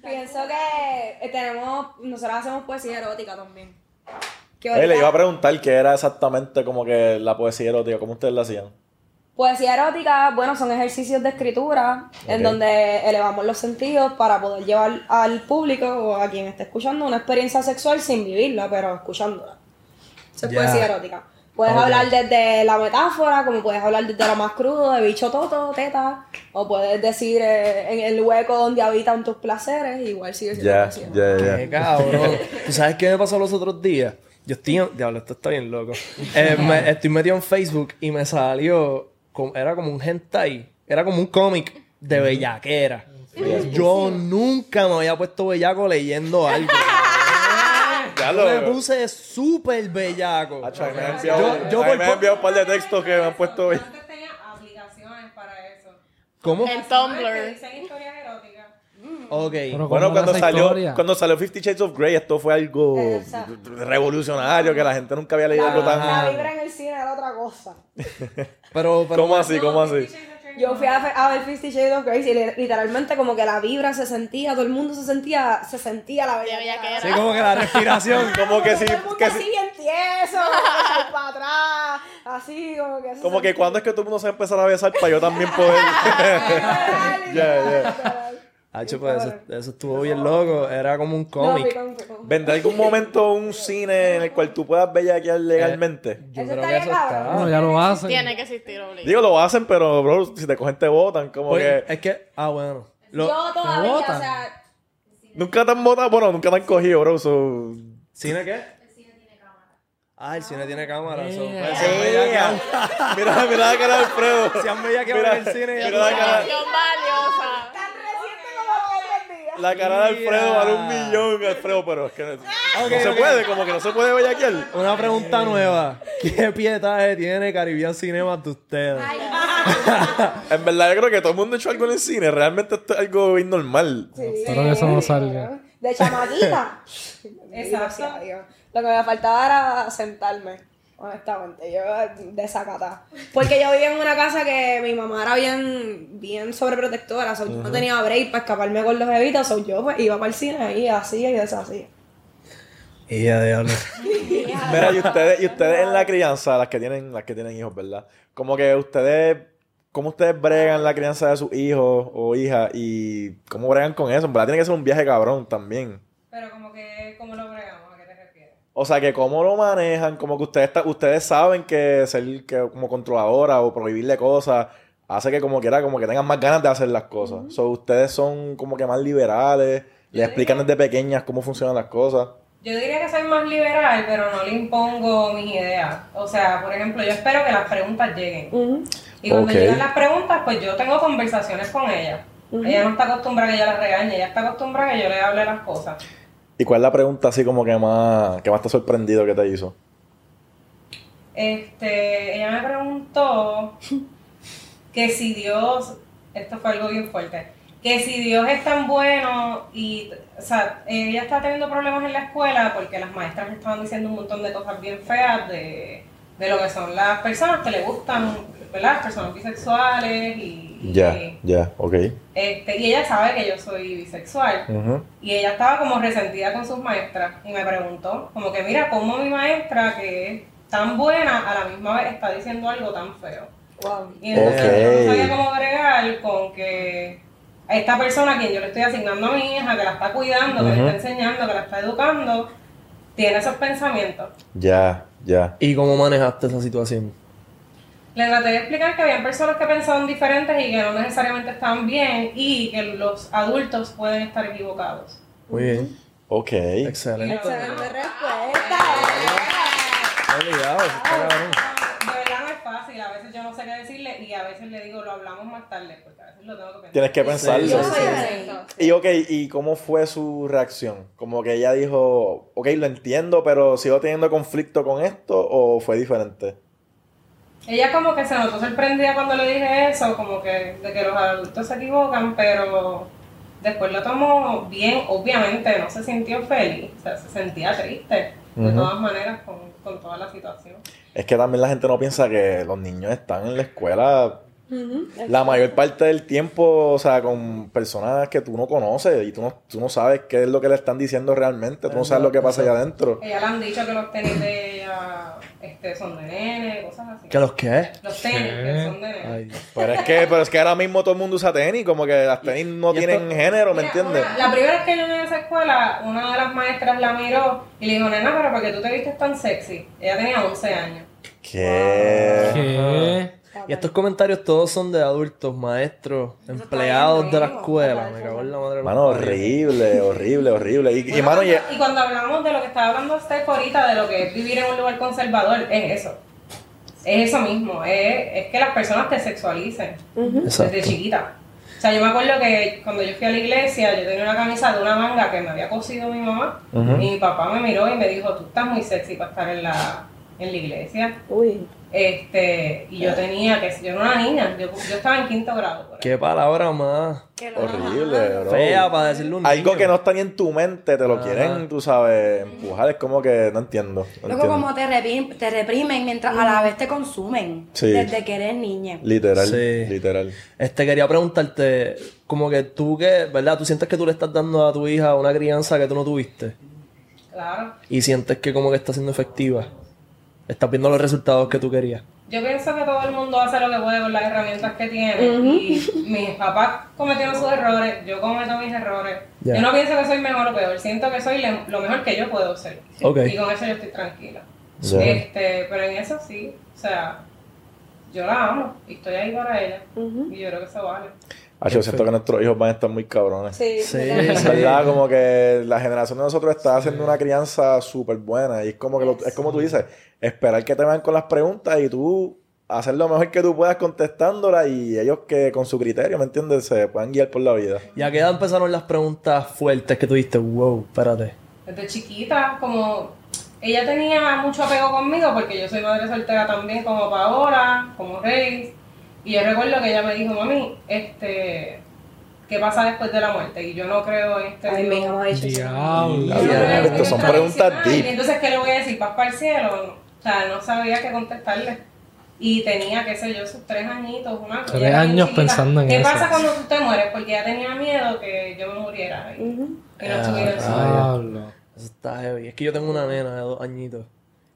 Speaker 4: Pienso que eh, tenemos, nosotros hacemos poesía erótica también. Que
Speaker 5: Oye, le
Speaker 4: ahorita-
Speaker 5: iba a preguntar qué era exactamente como que la poesía erótica, cómo ustedes la hacían.
Speaker 4: Poesía erótica, bueno, son ejercicios de escritura en
Speaker 5: Ok.
Speaker 4: donde elevamos los sentidos para poder llevar al público o a quien esté escuchando una experiencia sexual sin vivirla, pero escuchándola. Eso es
Speaker 3: Ya.
Speaker 4: poesía erótica. Puedes hablar desde la metáfora, como puedes hablar desde lo más crudo, de bicho toto, teta, o puedes decir eh, en el hueco donde habitan tus placeres, igual sigue siendo
Speaker 5: Ya, ya,
Speaker 3: cabrón. ¿Tú sabes qué me pasó los otros días? Yo estoy, en- diablo, esto está bien loco. Eh, me- estoy metido en Facebook y me salió, como- era como un hentai, era como un cómic de bellaquera. Yo nunca me había puesto bellaco leyendo algo.
Speaker 5: Ya
Speaker 3: me puse súper bellaco.
Speaker 5: Mí me han enviado,
Speaker 3: Yo- yo por
Speaker 5: me han
Speaker 3: po-
Speaker 5: enviado un par de textos que me han puesto hoy.
Speaker 10: Antes tenía aplicaciones para eso.
Speaker 3: ¿Cómo?
Speaker 8: En
Speaker 10: Que
Speaker 8: Tumblr.
Speaker 10: dicen historias eróticas.
Speaker 3: Ok.
Speaker 9: Pero
Speaker 5: Bueno,
Speaker 9: ¿cómo
Speaker 5: cuando
Speaker 9: esa
Speaker 5: salió,
Speaker 9: historia?
Speaker 5: cuando salió Fifty Shades of Grey, esto fue algo
Speaker 4: Exacto.
Speaker 5: revolucionario, que la gente nunca había leído algo
Speaker 4: La
Speaker 5: tan...
Speaker 4: vibra en el cine era otra cosa.
Speaker 3: Pero, pero
Speaker 5: ¿Cómo así? ¿Cómo así?
Speaker 4: Yo fui a, ver Fifty Shades of Grey y li- literalmente como que la vibra se sentía, todo el mundo se sentía, se sentía la
Speaker 8: bellaquera.
Speaker 3: Sí, como que la respiración.
Speaker 5: Como que sí,
Speaker 4: Todo el mundo
Speaker 5: que
Speaker 4: así
Speaker 5: sí.
Speaker 4: bien tieso, echado para atrás, así como que... se
Speaker 5: Como que cuando es que todo el mundo se va a empezar a besar para yo también poder... Ya.
Speaker 4: literal.
Speaker 3: Hacho, pues eso, eso estuvo bien loco. Era como un
Speaker 4: No,
Speaker 3: cómic.
Speaker 4: picón.
Speaker 5: ¿Vendrá algún momento un cine en el cual tú puedas bellaquear legalmente?
Speaker 3: Yo
Speaker 4: Eso
Speaker 3: creo que eso está.
Speaker 9: Bueno, ya lo hacen.
Speaker 8: Tiene que existir obligado.
Speaker 5: Digo, lo hacen, pero, bro, si te cogen te votan. Como
Speaker 3: Pues,
Speaker 5: que...
Speaker 3: es que, ah, bueno. Lo-
Speaker 4: Yo todavía, o
Speaker 9: botan.
Speaker 4: sea...
Speaker 5: Nunca te han votado, bueno, nunca te han cogido, bro. so-
Speaker 3: ¿Cine qué? Ah, el cine tiene cámara. so,
Speaker 9: Yeah.
Speaker 3: pues, si han bellaqueado-
Speaker 5: Mira, mira la cara de Alfredo.
Speaker 3: Si han bellaqueado
Speaker 5: Mira,
Speaker 3: en el cine. ya
Speaker 5: mira la cara,
Speaker 8: Información valiosa.
Speaker 4: Tan reciente como aquellos días.
Speaker 5: La cara de Alfredo vale un millón, Alfredo, pero es que no, se puede, como que no se puede bellaquear.
Speaker 3: Una pregunta nueva. ¿Qué pietaje tiene Caribbean Cinema de ustedes?
Speaker 5: En verdad, yo creo que todo el mundo ha hecho algo en el cine. Realmente esto es algo bien normal.
Speaker 9: Espero que eso no salga.
Speaker 4: De chamaquita.
Speaker 10: Exacto.
Speaker 4: Lo que me faltaba era sentarme. Honestamente, yo desacatá. Porque yo vivía en una casa que mi mamá era bien, bien sobreprotectora. so, Yo no tenía break para escaparme con los bebitos. So, yo pues, iba para el cine y hacía y deshacía.
Speaker 3: Y ya, diablo.
Speaker 5: Mira, y ustedes, y ustedes en la crianza, las que tienen, las que tienen hijos, ¿verdad? Como que ustedes, ¿cómo ustedes bregan la crianza de sus hijos o hijas? Y cómo bregan con eso, verdad tiene que ser un viaje cabrón también.
Speaker 10: Pero como que, ¿cómo lo bregamos? ¿A qué te refieres?
Speaker 5: O sea, que cómo lo manejan, como que ustedes, ustedes saben que ser que como controladora o prohibirle cosas hace que como quiera, como que tengan más ganas de hacer las cosas. So, ustedes son como que más liberales, les explican desde pequeñas cómo funcionan las cosas.
Speaker 10: Yo diría que soy más liberal, pero no le impongo mis ideas. O sea, por ejemplo, yo espero que las preguntas lleguen. Y cuando
Speaker 5: Ok.
Speaker 10: llegan las preguntas, pues yo tengo conversaciones con ella. Ella no está acostumbrada a que yo la regañe, ella está acostumbrada a que yo le hable las cosas.
Speaker 5: ¿Y cuál es la pregunta así como que más, que más te ha sorprendido que te hizo?
Speaker 10: Este, ella me preguntó que si Dios, esto fue algo bien fuerte, que si Dios es tan bueno y, o sea, ella está teniendo problemas en la escuela porque las maestras le estaban diciendo un montón de cosas bien feas de, de lo que son las personas que le gustan, ¿verdad? Las personas bisexuales y,
Speaker 5: Ya, ya, ok.
Speaker 10: este, y ella sabe que yo soy bisexual. Y ella estaba como resentida con sus maestras y me preguntó, como que mira, cómo mi maestra, que es tan buena, a la misma vez está diciendo algo tan feo. Y entonces yo no sabía cómo bregar con que a esta persona a quien yo le estoy asignando a mi hija, que la está cuidando, que le está enseñando, que la está educando, tiene esos pensamientos.
Speaker 5: Ya, ya.
Speaker 3: ¿Y cómo manejaste esa situación?
Speaker 10: Le traté de explicar que habían personas que pensaban diferentes y que no necesariamente estaban bien y que los adultos pueden estar equivocados.
Speaker 3: Muy bien.
Speaker 5: Ok.
Speaker 3: Excelente.
Speaker 4: Excelente respuesta.
Speaker 3: Obligado.
Speaker 10: De verdad no es fácil, a veces yo no sé qué decirle y a veces le digo lo hablamos más tarde, porque lo tengo que pensar.
Speaker 5: Tienes que pensarlo. Sí, sí. Y ok, ¿y cómo fue su reacción? Como que ella dijo, ok, lo entiendo, pero ¿sigo teniendo conflicto con esto o fue diferente?
Speaker 10: Ella como que se notó sorprendida cuando le dije eso, como que de que los adultos se equivocan, pero después lo tomó bien, obviamente no se sintió feliz, o sea, se sentía triste de todas maneras con, con toda la situación.
Speaker 5: Es que también la gente no piensa que los niños están en la escuela la mayor parte del tiempo, o sea, con personas que tú no conoces y tú no, tú no sabes qué es lo que le están diciendo realmente, tú no sabes lo que pasa allá adentro.
Speaker 10: Ella le han dicho que los tenis de ella este, son de nene, cosas así.
Speaker 3: ¿Qué los qué?
Speaker 10: Los tenis que son de nene.
Speaker 3: Ay,
Speaker 5: Pero es que, pero es que ahora mismo todo el mundo usa tenis, como que las tenis no
Speaker 3: esto-
Speaker 5: tienen género, ¿me
Speaker 10: Mira,
Speaker 5: entiendes?
Speaker 10: una- la primera vez que yo llegué a esa escuela, una de las maestras la miró y le dijo, nena, pero ¿por qué tú te vistes tan sexy? Ella tenía 11 años.
Speaker 5: ¿Qué?
Speaker 9: ¿Qué?
Speaker 3: Y estos comentarios todos son de adultos, maestros, empleados de la escuela. Me cago en la madre
Speaker 5: Mano, horrible, horrible, horrible. Y, y
Speaker 10: Bueno,
Speaker 5: mano, y-
Speaker 10: y cuando hablamos de lo que estaba hablando Steph ahorita, de lo que es vivir en un lugar conservador, es eso. Es eso mismo, es, es que las personas te sexualicen desde chiquita. O sea, yo me acuerdo que cuando yo fui a la iglesia, yo tenía una camisa de una manga que me había cosido mi mamá. Y mi papá me miró y me dijo, tú estás muy sexy para estar en la, en la iglesia.
Speaker 4: Uy.
Speaker 10: Este, y yo tenía que, yo era una niña, yo, yo estaba en quinto grado. por.
Speaker 3: Qué palabra más
Speaker 5: horrible, bro.
Speaker 3: fea para decirle a un
Speaker 5: Algo
Speaker 3: niño.
Speaker 5: que no está ni en tu mente, te lo
Speaker 3: Ajá.
Speaker 5: quieren, tú sabes, empujar. Es como que no entiendo. no
Speaker 2: Luego
Speaker 5: entiendo.
Speaker 2: como te, reprim- te reprimen mientras a la vez te consumen.
Speaker 5: Sí.
Speaker 2: Desde que eres niña.
Speaker 5: Literal,
Speaker 3: Sí.
Speaker 5: literal.
Speaker 3: Este, quería preguntarte, como que tú que, ¿verdad? Tú sientes que tú le estás dando a tu hija una crianza que tú no tuviste.
Speaker 10: Claro.
Speaker 3: Y sientes que como que está siendo efectiva. Estás viendo los resultados que tú querías.
Speaker 10: Yo pienso que todo el mundo hace lo que puede con las herramientas que tiene. Y mis papás cometieron sus errores, yo cometo mis errores. Yo no pienso que soy mejor o peor, siento que soy lo mejor que yo puedo ser. Y con eso yo estoy tranquila. Este, pero en eso sí, o sea, yo la amo y estoy ahí para ella. Y yo creo que eso vale.
Speaker 5: Ah, yo siento que nuestros hijos van a estar muy cabrones.
Speaker 4: Sí.
Speaker 3: Sí,
Speaker 5: Es verdad, como que la generación de nosotros está haciendo una crianza súper buena. Y es como que lo- es como tú dices, esperar que te vayan con las preguntas y tú hacer lo mejor que tú puedas contestándolas y ellos que con su criterio, ¿me entiendes? Se puedan guiar por la vida.
Speaker 3: ¿Y a qué edad empezaron las preguntas fuertes que tú diste? Wow, espérate.
Speaker 10: Desde chiquita, como ella tenía mucho apego conmigo porque yo soy madre soltera también como Paola, como Rey. Y yo recuerdo que ella me dijo, mami, este, ¿qué pasa después de la muerte? Y yo no creo en este
Speaker 4: Ay, mi ha.
Speaker 9: Diablo.
Speaker 5: Estos
Speaker 10: Dios
Speaker 5: son preguntas deep.
Speaker 10: Y entonces, ¿qué le voy a decir? ¿Paz para el cielo? O sea, no sabía qué contestarle. Y tenía, qué sé yo, sus tres añitos, una
Speaker 9: Tres
Speaker 10: era bien
Speaker 9: años
Speaker 10: chiquita.
Speaker 9: pensando en
Speaker 10: ¿Qué
Speaker 9: eso.
Speaker 10: pasa cuando tú te mueres? Porque ella tenía miedo que yo me muriera y, y no estuviera en su vida.
Speaker 9: Diablo.
Speaker 3: Eso está heavy. Es que yo tengo una nena de dos añitos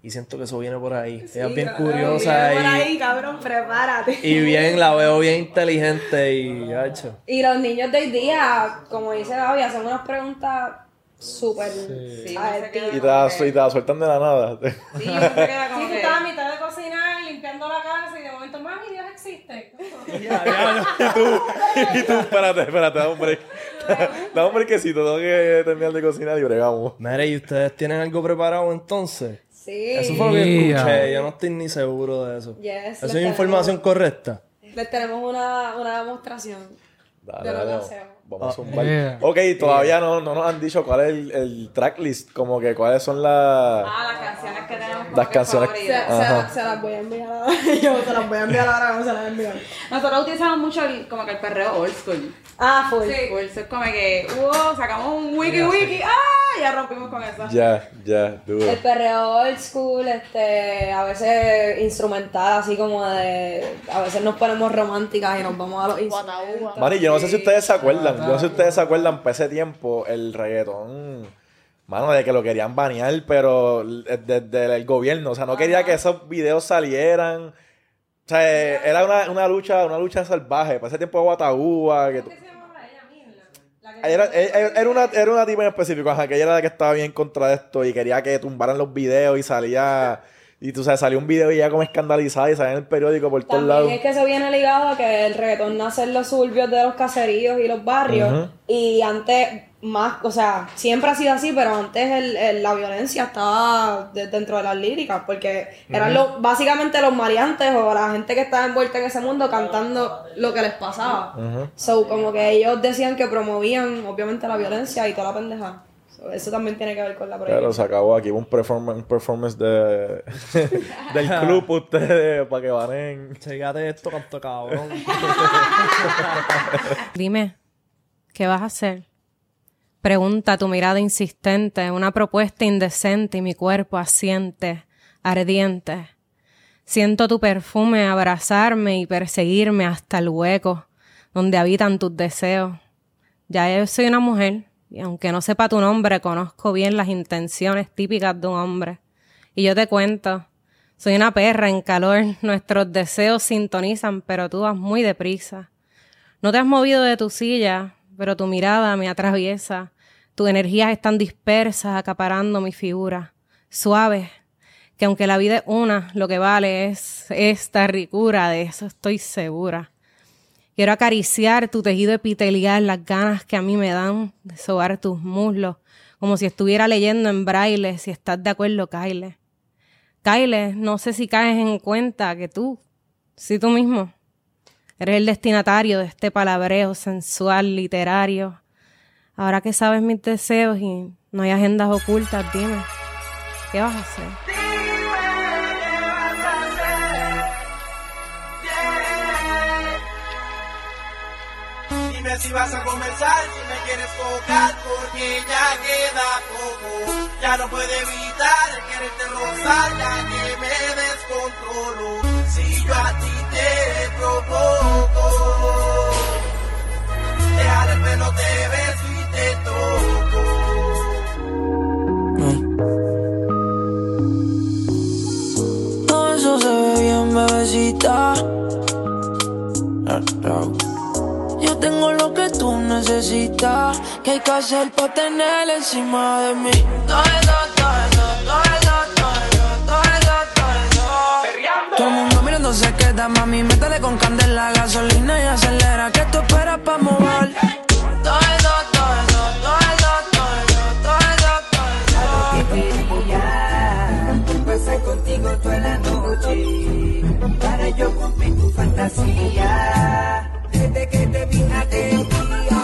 Speaker 3: y siento que eso viene por ahí. Ella es bien curiosa
Speaker 4: viene por
Speaker 3: y,
Speaker 4: ahí, cabrón, prepárate.
Speaker 3: y bien, la veo bien inteligente y hacho.
Speaker 4: Y los niños de hoy día, como dice Gaby, hacen unas preguntas súper
Speaker 9: Sí.
Speaker 4: adictivo.
Speaker 5: Y te, la, y te la sueltan de la nada.
Speaker 6: Sí, se queda como
Speaker 9: Sí, tú
Speaker 6: que...
Speaker 9: estabas a mitad de cocinar, limpiando la casa y de momento, mami, Dios existe.
Speaker 5: y tú, y tú, espérate, espérate, da un break. Da un breakcito, tengo que terminar de cocinar y bregamos.
Speaker 3: Mire, ¿y ustedes tienen algo preparado entonces?
Speaker 4: Sí.
Speaker 3: Eso fue lo que escuché, yo no estoy ni seguro de eso.
Speaker 4: Yes,
Speaker 3: ¿Eso es
Speaker 4: tenemos-
Speaker 3: información correcta?
Speaker 4: Les tenemos una, una demostración.
Speaker 5: Dale,
Speaker 4: de lo que
Speaker 5: dale.
Speaker 4: hacemos.
Speaker 5: Vamos a zumbar.
Speaker 13: Yeah.
Speaker 5: Ok, todavía no, no nos han dicho cuál es el, el tracklist, como que cuáles son las...
Speaker 6: Ah, las canciones que tenemos
Speaker 5: Las
Speaker 6: que
Speaker 5: canciones-
Speaker 4: Se,
Speaker 6: favoritas.
Speaker 4: se- se las voy a enviar ahora. Yo se las voy a enviar ahora, no se las envío.
Speaker 6: Nosotros utilizamos mucho el, como que el perreo old school.
Speaker 4: Ah, full.
Speaker 6: Full, eso es como que, wow, sacamos un wiki wiki, ¡ah! Ya rompimos con eso.
Speaker 5: Ya, ya, duro.
Speaker 4: El perreo old school, este, a veces instrumental, así como de. A veces nos ponemos románticas y nos vamos a los instrumentos.
Speaker 5: Mani, yo no sé si ustedes se acuerdan, yo no sé si ustedes se acuerdan, para ese tiempo, el reggaetón, mano, de que lo querían banear, pero desde el gobierno, o sea, no quería que esos videos salieran. O sea, eh, era una, una lucha, una lucha salvaje. Para ese tiempo de Guataúba, que tú- era, era, era una, era una tipa en específico, ajá, que ella era la que estaba bien contra esto y quería que tumbaran los videos y salía, y tú sabes, salía un video y ella como escandalizada y salía en el periódico por todos lados.
Speaker 4: Es que eso viene ligado a que el reggaetón nace en los suburbios de los caseríos y los barrios. Y antes, más, o sea, siempre ha sido así, pero antes el, el- la violencia estaba de- dentro de las líricas, porque eran los, básicamente los mariantes o la gente que estaba envuelta en ese mundo cantando lo que les pasaba. So, como que ellos decían que promovían, obviamente, la violencia y toda la pendeja. So, eso también tiene que ver con la
Speaker 5: Pero
Speaker 4: prohibición.
Speaker 5: se acabó aquí un performance, un performance de, del club ustedes, para que banen.
Speaker 3: Chégate esto, canto cabrón.
Speaker 10: Dime, ¿qué vas a hacer? Pregunta tu mirada insistente, una propuesta indecente y mi cuerpo asiente, ardiente. Siento tu perfume abrazarme y perseguirme hasta el hueco donde habitan tus deseos. Ya yo soy una mujer y aunque no sepa tu nombre, conozco bien las intenciones típicas de un hombre. Y yo te cuento, soy una perra en calor, nuestros deseos sintonizan, pero tú vas muy deprisa. No te has movido de tu silla, pero tu mirada me atraviesa. Tus energías están dispersas, acaparando mi figura. Suave, que aunque la vida es una, lo que vale es esta ricura, de eso estoy segura. Quiero acariciar tu tejido epitelial, las ganas que a mí me dan de sobar tus muslos, como si estuviera leyendo en braille, si estás de acuerdo, Kyle. Kyle, no sé si caes en cuenta que tú, si tú mismo, Eres el destinatario de este palabreo sensual, literario. Ahora que sabes mis deseos y no hay agendas ocultas, dime, ¿qué vas a hacer?
Speaker 1: Dime si vas a comenzar, si me quieres tocar, porque ya queda poco. Ya no puedo evitar el quererte rozar, ya que me descontrolo. Si yo a ti te provoco, dejar el pelo, te beso y te toco.
Speaker 14: Todo eso se ve bien, bebecita. Tengo lo que tú necesitas. ¿Qué hay que hacer para tener encima de mí? Todo eso, todo eso, todo eso, todo eso, todo eso, todo eso. Todo el mundo mirando se queda, mami. Métele con candela, gasolina y acelera. ¿Qué tú esperas para mover? Todo eso, todo eso, todo eso, todo eso, todo eso, todo eso.
Speaker 15: Pasar contigo toda la noche para yo cumplir tu fantasía. Desde que te vi aquel día,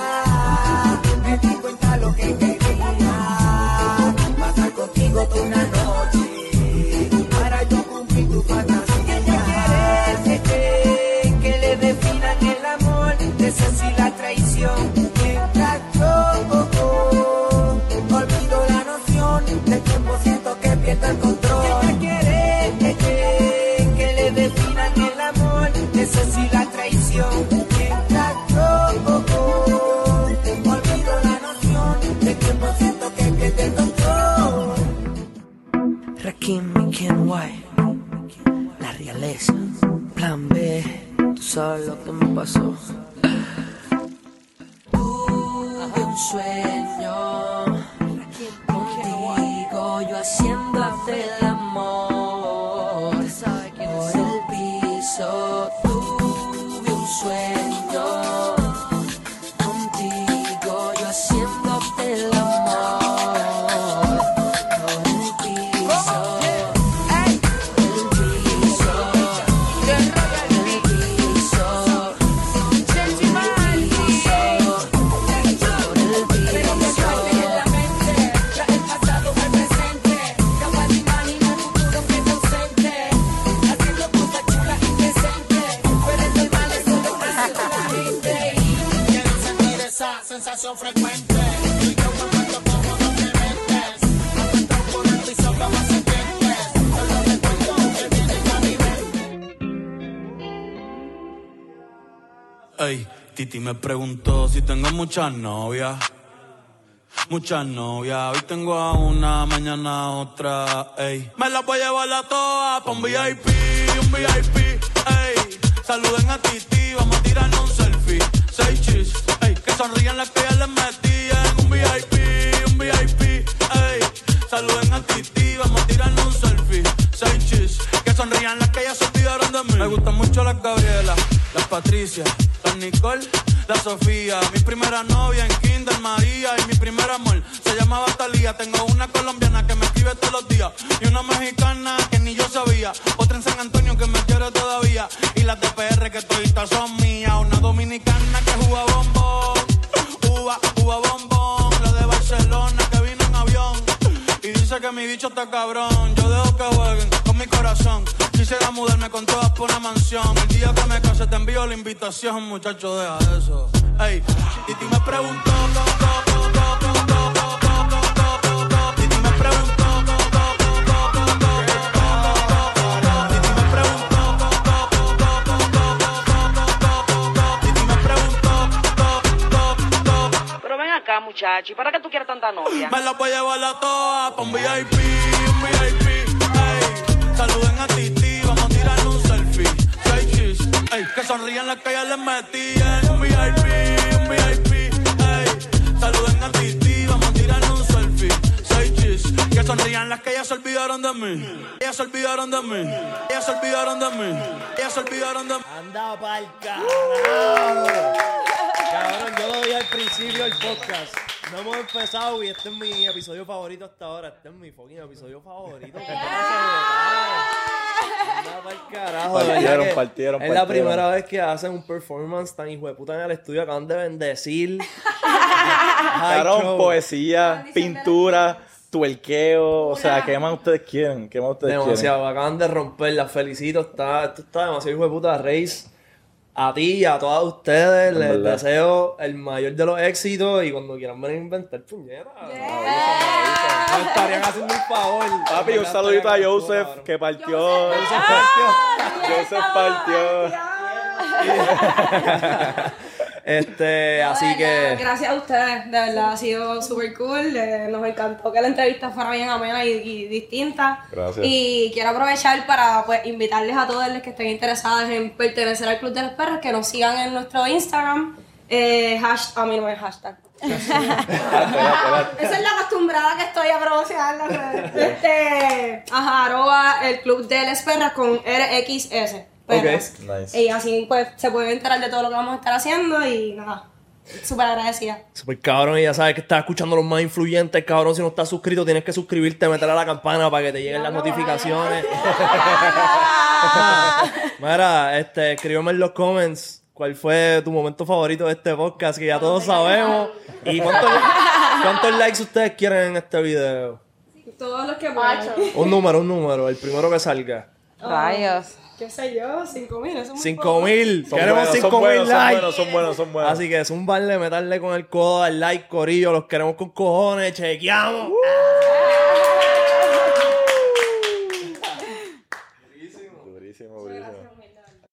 Speaker 15: Esa sensación frecuente. Tú y yo cuando como no te metes. Aguantado por el piso como se sientes. Solo recuerdo que vienes a mi mente.
Speaker 16: Ey, Titi me preguntó si tengo muchas novias. Muchas novias, hoy tengo a una, mañana a otra, ey. Me las voy a llevar a todas pa' un VIP, un VIP, ey. Saluden a Titi, vamos a tirarnos un selfie. Seis chis. Que sonrían las que ya les metí en un VIP, un VIP, ey. Saluden a Titi, vamos a tirarnos un selfie. Seis chis, que sonrían las que ya se olvidaron de mí. Me gustan mucho las Gabriela, las Patricia, las Nicole, la Sofía. Mi primera novia en Kinder María y mi primer amor se llamaba Talía. Tengo una colombiana que me escribe todos los días y una mexicana que ni yo sabía. Otra en San Antonio que me quiere todavía y las de PR que toditas son mías. Una dominicana que juega bombón, uva, uva bombón. La de Barcelona que vino en avión y dice que mi bicho está cabrón. Yo dejo que jueguen mi corazón. Quisiera mudarme con todas por una mansión. El día que me case te envío la invitación, muchacho, deja eso. Ey, Titi me preguntó, Titi me preguntó.
Speaker 17: muchachos. ¿Para qué tú quieres tanta novia?
Speaker 16: Me la voy a llevar a todas con VIP, un VIP, ey. Saluden a Titi, vamos a tirar un selfie. Seis chis, ey. Que sonrían las que ya les metí en un VIP, un VIP, ey. Saluden a Titi, vamos a tirar un selfie. Seis chis, que sonrían las que ya se olvidaron de mí. Ellas se olvidaron de mí. Ellas se olvidaron de mí. Ellas se olvidaron de mí.
Speaker 3: Anda pa'l carajo. Cabrón, yo lo dije al principio del podcast. No hemos empezado y este es mi episodio favorito hasta ahora. Este es mi fucking episodio favorito. ¿Qué Anda pa'l carajo. de verdad
Speaker 5: Partieron,
Speaker 3: que
Speaker 5: partieron,
Speaker 3: Es la
Speaker 5: partieron.
Speaker 3: primera vez que hacen un performance tan hijo de puta en el estudio. Acaban de bendecir.
Speaker 5: Cabrón,
Speaker 3: show.
Speaker 5: poesía, pintura, tuerqueo. O sea, ¿qué más ustedes quieren? ¿Qué más ustedes
Speaker 3: Demasiado, acaban de romper, las felicito, está, esto está demasiado hijo de puta, Reis. A ti y a todas ustedes
Speaker 5: En
Speaker 3: les
Speaker 5: verdad.
Speaker 3: deseo el mayor de los éxitos y cuando quieran venir a inventar puñetas. Me estarían haciendo un favor.
Speaker 5: Papi, un saludito a Joseph que partió. Joseph partió.
Speaker 3: Este, así que.
Speaker 4: Gracias a ustedes, de verdad, ha sido súper cool. eh, nos encantó que la entrevista fuera bien amena y, y distinta.
Speaker 5: Gracias.
Speaker 4: Y quiero aprovechar para pues, invitarles a todos los que estén interesados en pertenecer al Club de los Perros que nos sigan en nuestro Instagram. Eh, hash- a mí no es hashtag. Esa es la acostumbrada que estoy a promocionar las redes. Este, ajá, arroba el Club de las Perras con RXS. Perras.
Speaker 5: Nice.
Speaker 4: Y así pues se pueden enterar de todo lo que vamos a estar haciendo y nada, súper agradecida.
Speaker 3: Super cabrón, y ya sabes que estás escuchando los más influyentes, cabrón. Si no estás suscrito, tienes que suscribirte, meter a la campana para que te lleguen las notificaciones. Mira, este, escríbeme en los comments cuál fue tu momento favorito de este podcast, que ya todos sabemos. Y cuántos, cuántos likes ustedes quieren en este video.
Speaker 4: Todos los que puedan.
Speaker 3: Un número, un número, el primero que salga.
Speaker 4: Rayos. ¿Qué sé yo? 5 mil, eso es muy
Speaker 3: 5
Speaker 4: poco.
Speaker 3: mil,
Speaker 5: Son
Speaker 3: queremos
Speaker 5: buenos,
Speaker 3: 5
Speaker 5: son
Speaker 3: mil
Speaker 5: buenos, son
Speaker 3: likes.
Speaker 5: buenos, son buenos, son buenos.
Speaker 3: Así que es un bar de meterle con el codo al like, corillo. Los queremos con cojones, chequeamos.